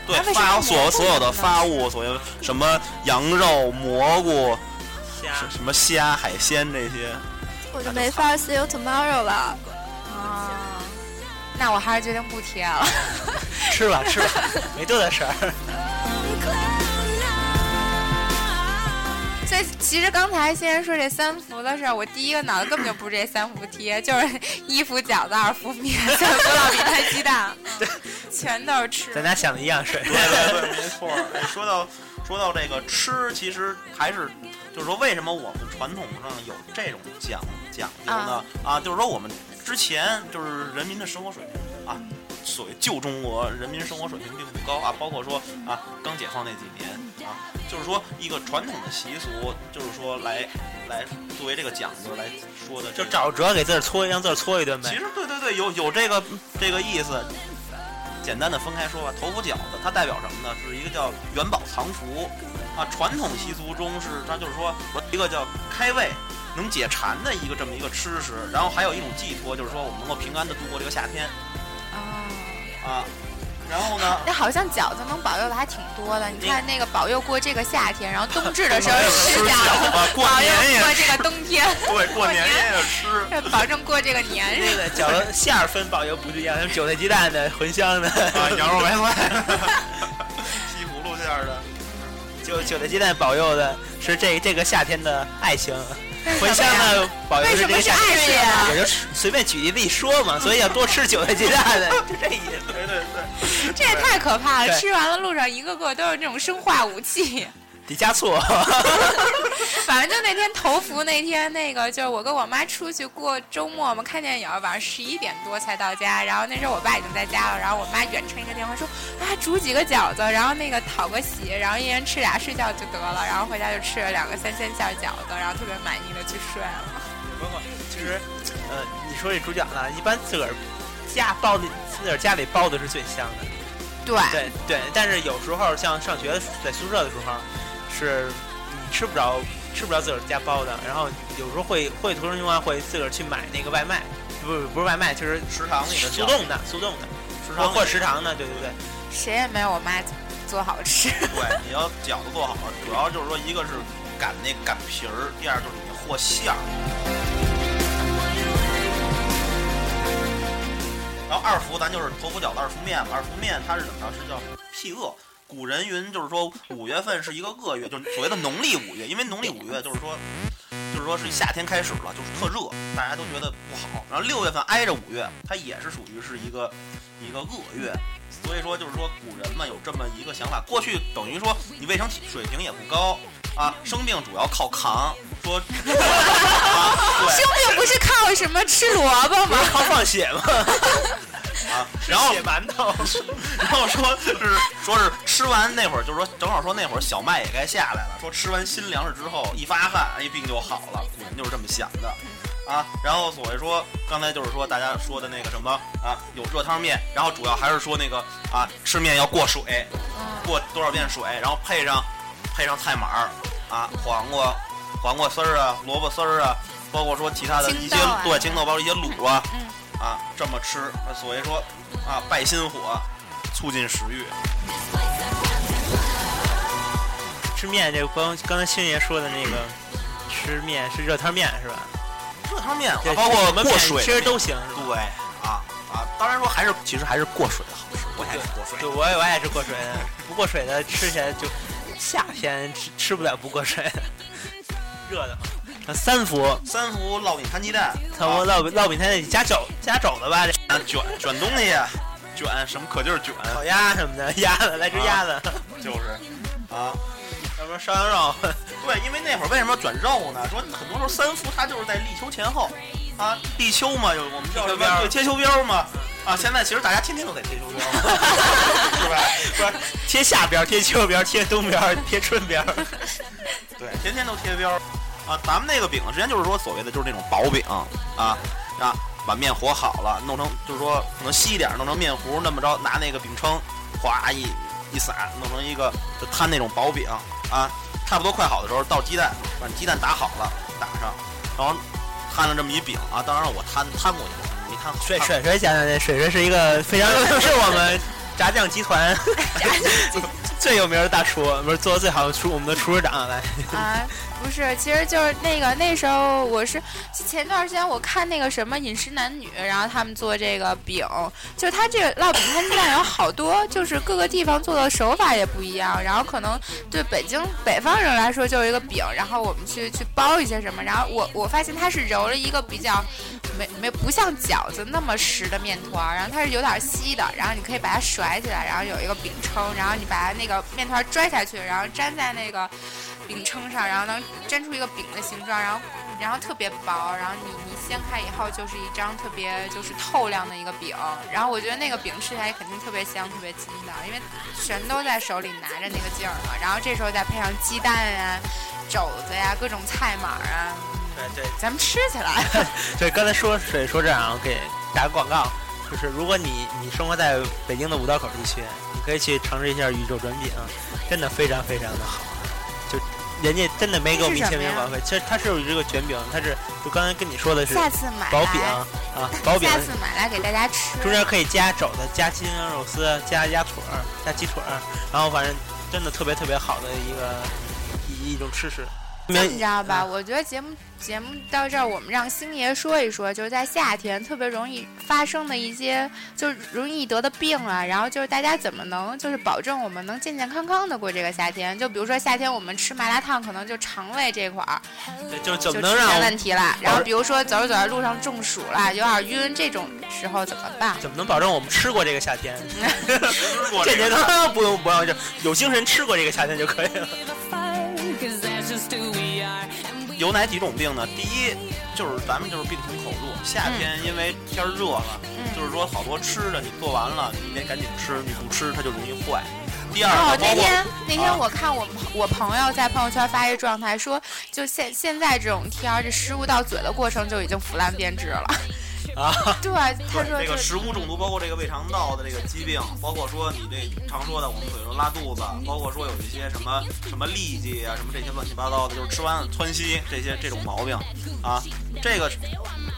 对发所菇所有的发物，所有什么羊肉、蘑菇、虾什什么虾、海鲜这些，我就没法 see you tomorrow 了。啊，那我还是决定不贴了。吃吧吃吧，没多大事儿。所以其实刚才先生说这三伏的事儿，我第一个脑子根本就不是这三伏贴，就是一伏饺子，二伏面，三伏烙饼摊鸡蛋，嗯全都是吃。咱俩想的一样是。对对对，没错。哎说到说到这个吃，其实还是就是说，为什么我们传统上有这种讲讲究呢？啊，就是说我们之前就是人民的生活水平啊，所谓旧中国人民生活水平并不高啊，包括说啊刚解放那几年啊，就是说一个传统的习俗，就是说来来作为这个讲究来说的这就个，找辙给字儿搓，让自个儿搓一顿呗其。实对对对，有有这个这个意思。简单的分开说吧，头伏饺子它代表什么呢？是一个叫元宝藏福啊，传统习俗中是它就是说一个叫开胃。能解馋的一个这么一个吃食，然后还有一种寄托，就是说我们能够平安的度过这个夏天啊，啊。然后呢，那好像饺子能保佑的还挺多的。你看那个保佑过这个夏天，然后冬至的时候 吃吃饺子，饺子，过保佑年也过这个冬天，对，过年也得吃保证过这个年那个饺子馅儿分保佑不一样，什么韭菜鸡蛋的、茴香的，啊，羊肉白菜，西葫芦馅儿的。韭韭菜鸡蛋保佑的是这这个夏天的爱情，茴香呢保佑是这个夏为什么是爱情啊也就随便举例子一说嘛，所以要多吃韭菜鸡蛋的，就这意思。对对对，这也太可怕了！对吃完了路上一个个都是那种生化武器。得加醋。反正就那天头伏那天，那个就是我跟我妈出去过周末嘛，看电影，晚上十一点多才到家。然后那时候我爸已经在家了，然后我妈远程一个电话说啊煮几个饺子，然后那个讨个喜，然后一人吃俩睡觉就得了。然后回家就吃了两个三鲜馅饺子，然后特别满意的去睡了。不过其实，呃，你说这煮饺子啊，一般自个儿家包的，自个儿家里包的是最香的。对，对对，但是有时候像上学在宿舍的时候，是你吃不着吃不着自个儿家包的，然后有时候会会图种情况会自个儿去买那个外卖，不是不是外卖，就是食堂里的速冻的速冻的，食堂或食堂的，对对对。谁也没有我妈做好吃。对，你要饺子做好，主要就是说一个是擀那擀皮儿，第二就是你和馅儿。然后二伏咱就是头伏饺子二伏面嘛，二伏面它是怎么着？是叫辟恶。古人云就是说五月份是一个恶月，就是所谓的农历五月，因为农历五月就是说，就是说是夏天开始了，就是特热，大家都觉得不好。然后六月份挨着五月，它也是属于是一个一个恶月，所以说就是说古人嘛有这么一个想法，过去等于说你卫生水平也不高啊，生病主要靠扛，说 啊对生病不是靠什么吃萝卜吗？靠放血吗？啊，然后血馒头。然后说是说是吃完那会儿，就是说正好说那会儿小麦也该下来了，说吃完新粮食之后一发汗，一病就好了，古人就是这么想的。啊，然后所谓说，刚才就是说大家说的那个什么啊，有热汤面，然后主要还是说那个啊，吃面要过水，过多少遍水，然后配上配上菜码儿啊，黄瓜黄瓜丝儿啊，萝卜丝儿啊，包括说其他的一些对青豆包括一些卤啊，嗯啊这么吃，所以说啊败心火，促进食欲。吃面这个光刚才星爷说的那个吃面是热汤面是吧？热汤面啊，包括我们过水其实都行？对啊啊，当然说还是其实还是过水的好吃，我爱吃过水对，。我也我爱吃过水的，不过水的吃起来就夏天吃吃不了不过水的，热的。那三伏，三伏烙饼摊鸡蛋，三伏烙饼烙饼摊鸡蛋加肘加肘子吧？这啊卷卷东西，卷什么可劲儿卷，烤鸭什么的，鸭子来只鸭子，就是啊。什么烧羊肉，对，因为那会儿为什么要卷肉呢？说很多时候三伏它就是在立秋前后，啊，立秋嘛，有我们叫什么？贴秋膘对，贴秋膘嘛。啊，现在其实大家天天都在贴秋膘，是吧？不是贴下边、贴秋边、贴冬边、贴春边。对，天天都贴标儿啊。咱们那个饼之前就是说所谓的就是那种薄饼啊啊，把面和好了，弄成就是说可能稀一点，弄成面糊，那么着拿那个饼铛，哗一一撒，弄成一个就摊那种薄饼啊，差不多快好的时候倒鸡蛋，把鸡蛋打好了打上，然后摊了这么一饼啊。当然了，我摊摊过去了，没摊好。水水水讲讲这，水水是一个非常 是我们炸酱集团 最有名的大厨，不是做的最好的厨，我们的厨师长来。啊，不是，其实就是那个那时候我是前段时间我看那个什么饮食男女，然后他们做这个饼，就他这个烙饼摊鸡蛋有好多，就是各个地方做的手法也不一样，然后可能对北京北方人来说就是一个饼，然后我们去去包一些什么，然后我我发现他是揉了一个比较没没不像饺子那么实的面团，然后它是有点稀的，然后你可以把它甩起来，然后有一个饼撑，然后你把那个面团拽下去，然后粘在那个饼撑上，然后能粘出一个饼的形状，然后然后特别薄，然后你你掀开以后就是一张特别就是透亮的一个饼，然后我觉得那个饼吃起来肯定特别香，特别筋道，因为全都在手里拿着那个劲儿嘛，然后这时候再配上鸡蛋呀、肘子呀、各种菜码啊，对对咱们吃起来。对，刚才说水说这样，我给打个广告，就是如果你你生活在北京的五道口地区，你可以去尝试一下宇宙转饼，真的非常非常的好，就人家真的没给我们签名保费，其实它是有这个卷饼，它是就刚才跟你说的是下次买薄饼，啊，薄饼下次买来给大家吃。中间可以加肘子、加鸡胸肉丝、加鸭腿儿、加鸡腿儿，然后反正真的特别特别好的一个一一种吃食。这么着吧，啊我觉得节目节目到这儿，我们让星爷说一说，就是在夏天特别容易发生的一些，就是容易得的病啊，然后就是大家怎么能就是保证我们能健健康康的过这个夏天？就比如说夏天我们吃麻辣烫，可能就肠胃这块儿对，就怎就出现么能让问题了。然后比如说走着走着路上中暑了，有点晕，这种时候怎么办？怎么能保证我们吃过这个夏天？健健康康不用不用，就有精神吃过这个夏天就可以了。有哪几种病呢？第一就是咱们就是病从口入，夏天因为天热了，就是说好多吃的你做完了，你得赶紧吃，你不吃它就容易坏。第二那天那天啊我看我我朋友在朋友圈发一状态说，就现现在这种天儿，这食物到嘴的过程就已经腐烂变质了。啊，对，他说这个食物中毒，包括这个胃肠道的这个疾病，包括说你这常说的我们有时候拉肚子，包括说有一些什么什么痢疾啊，什么这些乱七八糟的，就是吃完窜稀这些这种毛病啊，这个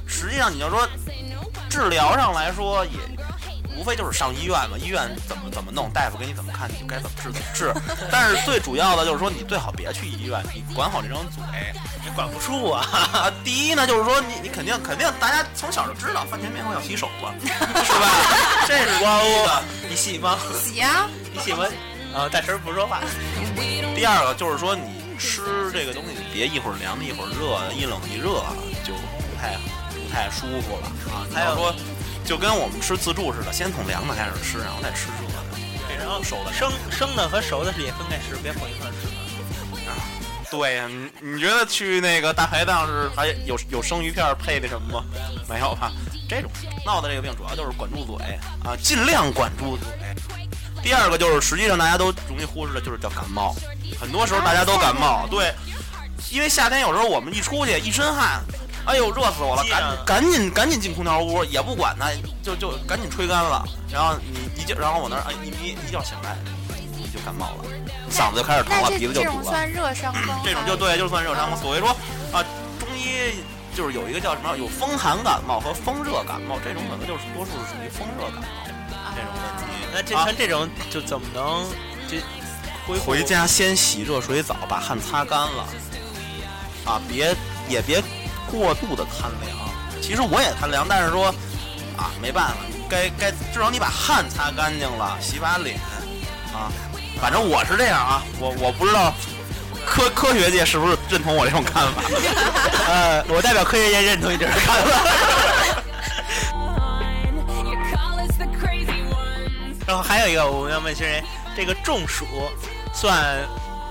实际上你要说治疗上来说也。无非就是上医院嘛，医院怎么怎么弄，大夫给你怎么看，你就该怎么治怎么治。但是最主要的就是说，你最好别去医院，你管好这张嘴。你管不住啊。啊，第一呢，就是说你你肯定肯定大家从小就知道饭前便后要洗手嘛，是吧？这是第一个。你洗吗？洗啊，你洗吗？啊，大神不说话。第二个就是说你吃这个东西，你别一会儿凉的，一会儿热的，一冷一热就不太不太舒服了啊。还有说，就跟我们吃自助似的，先从凉的开始吃，然后再吃热的。然后熟的生生的和熟的是也分开吃，别混一块儿吃。对呀，你你觉得去那个大排档是还有有生鱼片配那什么吗？没有吧？这种闹的这个病主要就是管住嘴啊，尽量管住嘴。第二个就是实际上大家都容易忽视的就是叫感冒，很多时候大家都感冒，对，因为夏天有时候我们一出去一身汗，哎呦热死我了，赶赶紧赶紧进空调屋，也不管它，就就赶紧吹干了，然后你一觉，然后我那儿哎一眯一觉醒来，你就感冒了，嗓子就开始疼了，鼻子就堵了。这种算热伤？这种就对，就算热伤风。所谓说啊，中医就是有一个叫什么，有风寒感冒和风热感冒，这种可能就是多数是属于风热感冒这种问题。那这啊像这种就怎么能这恢复回家先洗热水澡，把汗擦干了，啊，别也别过度的贪凉。其实我也贪凉，但是说啊，没办法，该该至少你把汗擦干净了，洗把脸啊。反正我是这样啊，我我不知道科科学界是不是认同我这种看法。呃，我代表科学界认同你这种看法。然后还有一个我们要问新人，这个中暑算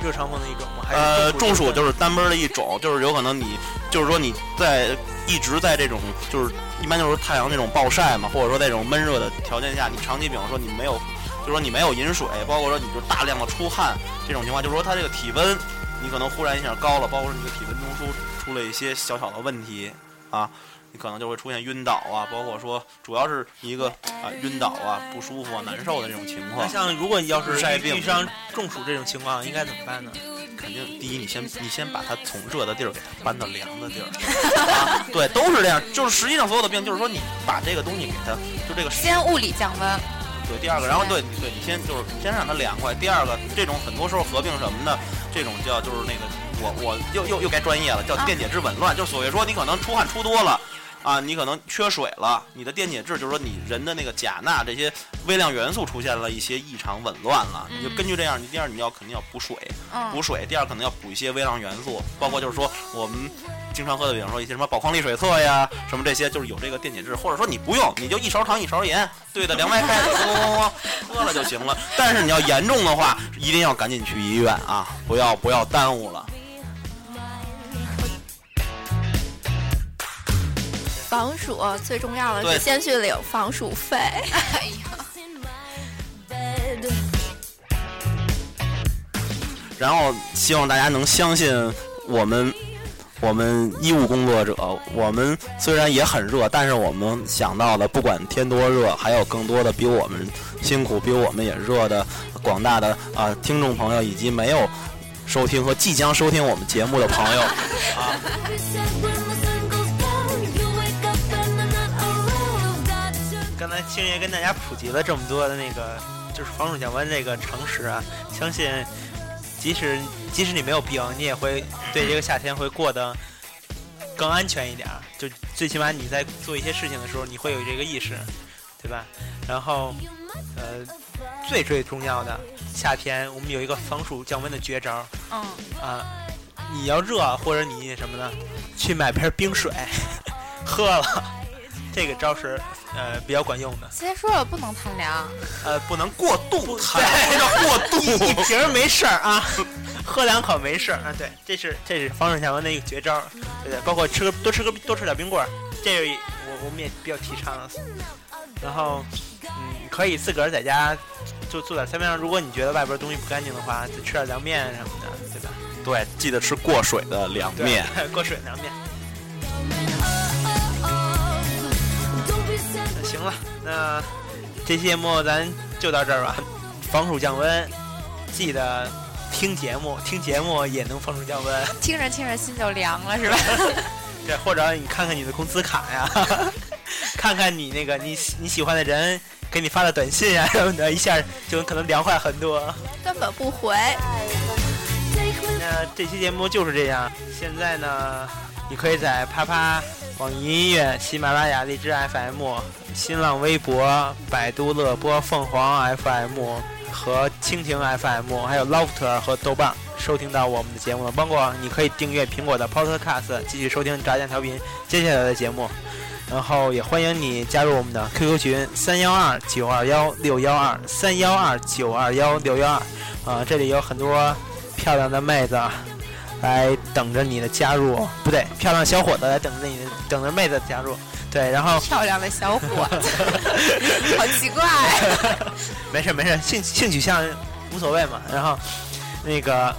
热伤风的一种吗？还是呃，中暑就是单门儿的一种，就是有可能你就是说你在一直在这种就是一般就是太阳那种暴晒嘛，或者说在这种闷热的条件下，你长期比方说你没有，就是说你没有饮水，包括说你就大量的出汗这种情况，就是说它这个体温你可能忽然一下高了，包括说你的体温中枢出了一些小小的问题啊。你可能就会出现晕倒啊，包括说主要是一个啊晕倒啊、不舒服啊、难受的这种情况。那像如果你要是晒病遇上中暑这种情况，应该怎么办呢？肯定第一，你先你先把它从热的地儿给它搬到凉的地儿，啊，对，都是这样。就是实际上所有的病，就是说你把这个东西给它，就这个先物理降温。对。第二个，然后对对，你先就是先让它凉快。第二个，这种很多时候合并什么的，这种叫就是那个我我又又又该专业了，叫啊电解质紊乱，就所谓说你可能出汗出多了。啊，你可能缺水了，你的电解质就是说你人的那个钾、钠这些微量元素出现了一些异常紊乱了，你就根据这样，你第二你要肯定要补水，嗯补水，第二可能要补一些微量元素，包括就是说我们经常喝的，比方说一些什么宝矿力水测呀，什么这些，就是有这个电解质，或者说你不用，你就一勺糖一勺盐兑的凉白开咣咣咣喝了就行了。但是你要严重的话，一定要赶紧去医院啊，不要不要耽误了。防暑最重要的对是先去领防暑费。哎呀，然后希望大家能相信我们，我们医务工作者，我们虽然也很热，但是我们想到的，不管天多热，还有更多的比我们辛苦、比我们也热的广大的啊、听众朋友，以及没有收听和即将收听我们节目的朋友啊，刚才星爷跟大家普及了这么多的那个就是防暑降温这个常识啊，相信即使即使你没有病，你也会对这个夏天会过得更安全一点儿。就最起码你在做一些事情的时候，你会有这个意识，对吧？然后，呃，最最重要的，夏天我们有一个防暑降温的绝招嗯，啊，你要热或者你什么呢，去买瓶冰水 喝了，这个招是呃比较管用的。先说了不能贪凉。呃，不能过度对贪，过度一。瓶没事儿啊，喝两口没事儿啊。对，这是这是防水降温的一个绝招，对对，包括吃个多吃个多吃点冰棍儿，这个我我们也比较提倡。然后，嗯，可以自个儿在家做做点三明治。如果你觉得外边东西不干净的话，就吃点凉面什么的，对吧？对，记得吃过水的凉面。，过水凉面。行了，那这期节目咱就到这儿吧。防暑降温，记得听节目，听节目也能防暑降温。听着听着心就凉了，是吧？对，或者你看看你的工资卡呀，看看你那个你你喜欢的人给你发的短信呀什么的，一下就可能凉快很多。根本不回。那这期节目就是这样。现在呢，你可以在啪啪、网易音乐、喜马拉雅、荔枝 FM、新浪微博、百度乐播、凤凰 FM 和蜻蜓 FM，还有 Lofter 和豆瓣收听到我们的节目了。包括你可以订阅苹果的 Podcast，继续收听炸酱调频接下来的节目。然后也欢迎你加入我们的 QQ 群三幺二九二幺六幺二三幺二九二幺六幺二，啊，这里有很多漂亮的妹子来等着你的加入，不对，漂亮小伙子来等着你的，等着妹子加入。对，然后漂亮的小伙子，好奇怪。没 事没事，性性取向无所谓嘛。然后那个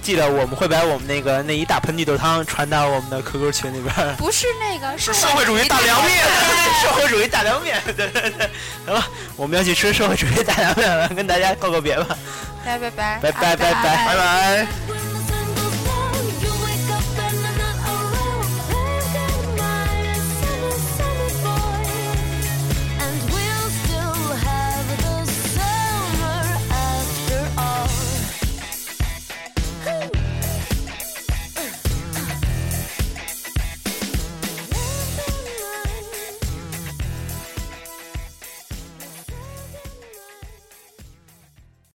记得我们会把我们那个那一大盆绿豆汤传到我们的 QQ 群里边。不是那个，是社会主义大凉面。社会主义大凉面，对对对，行了，我们要去吃社会主义大凉面了，跟大家告个别吧，拜拜拜拜拜拜拜拜拜。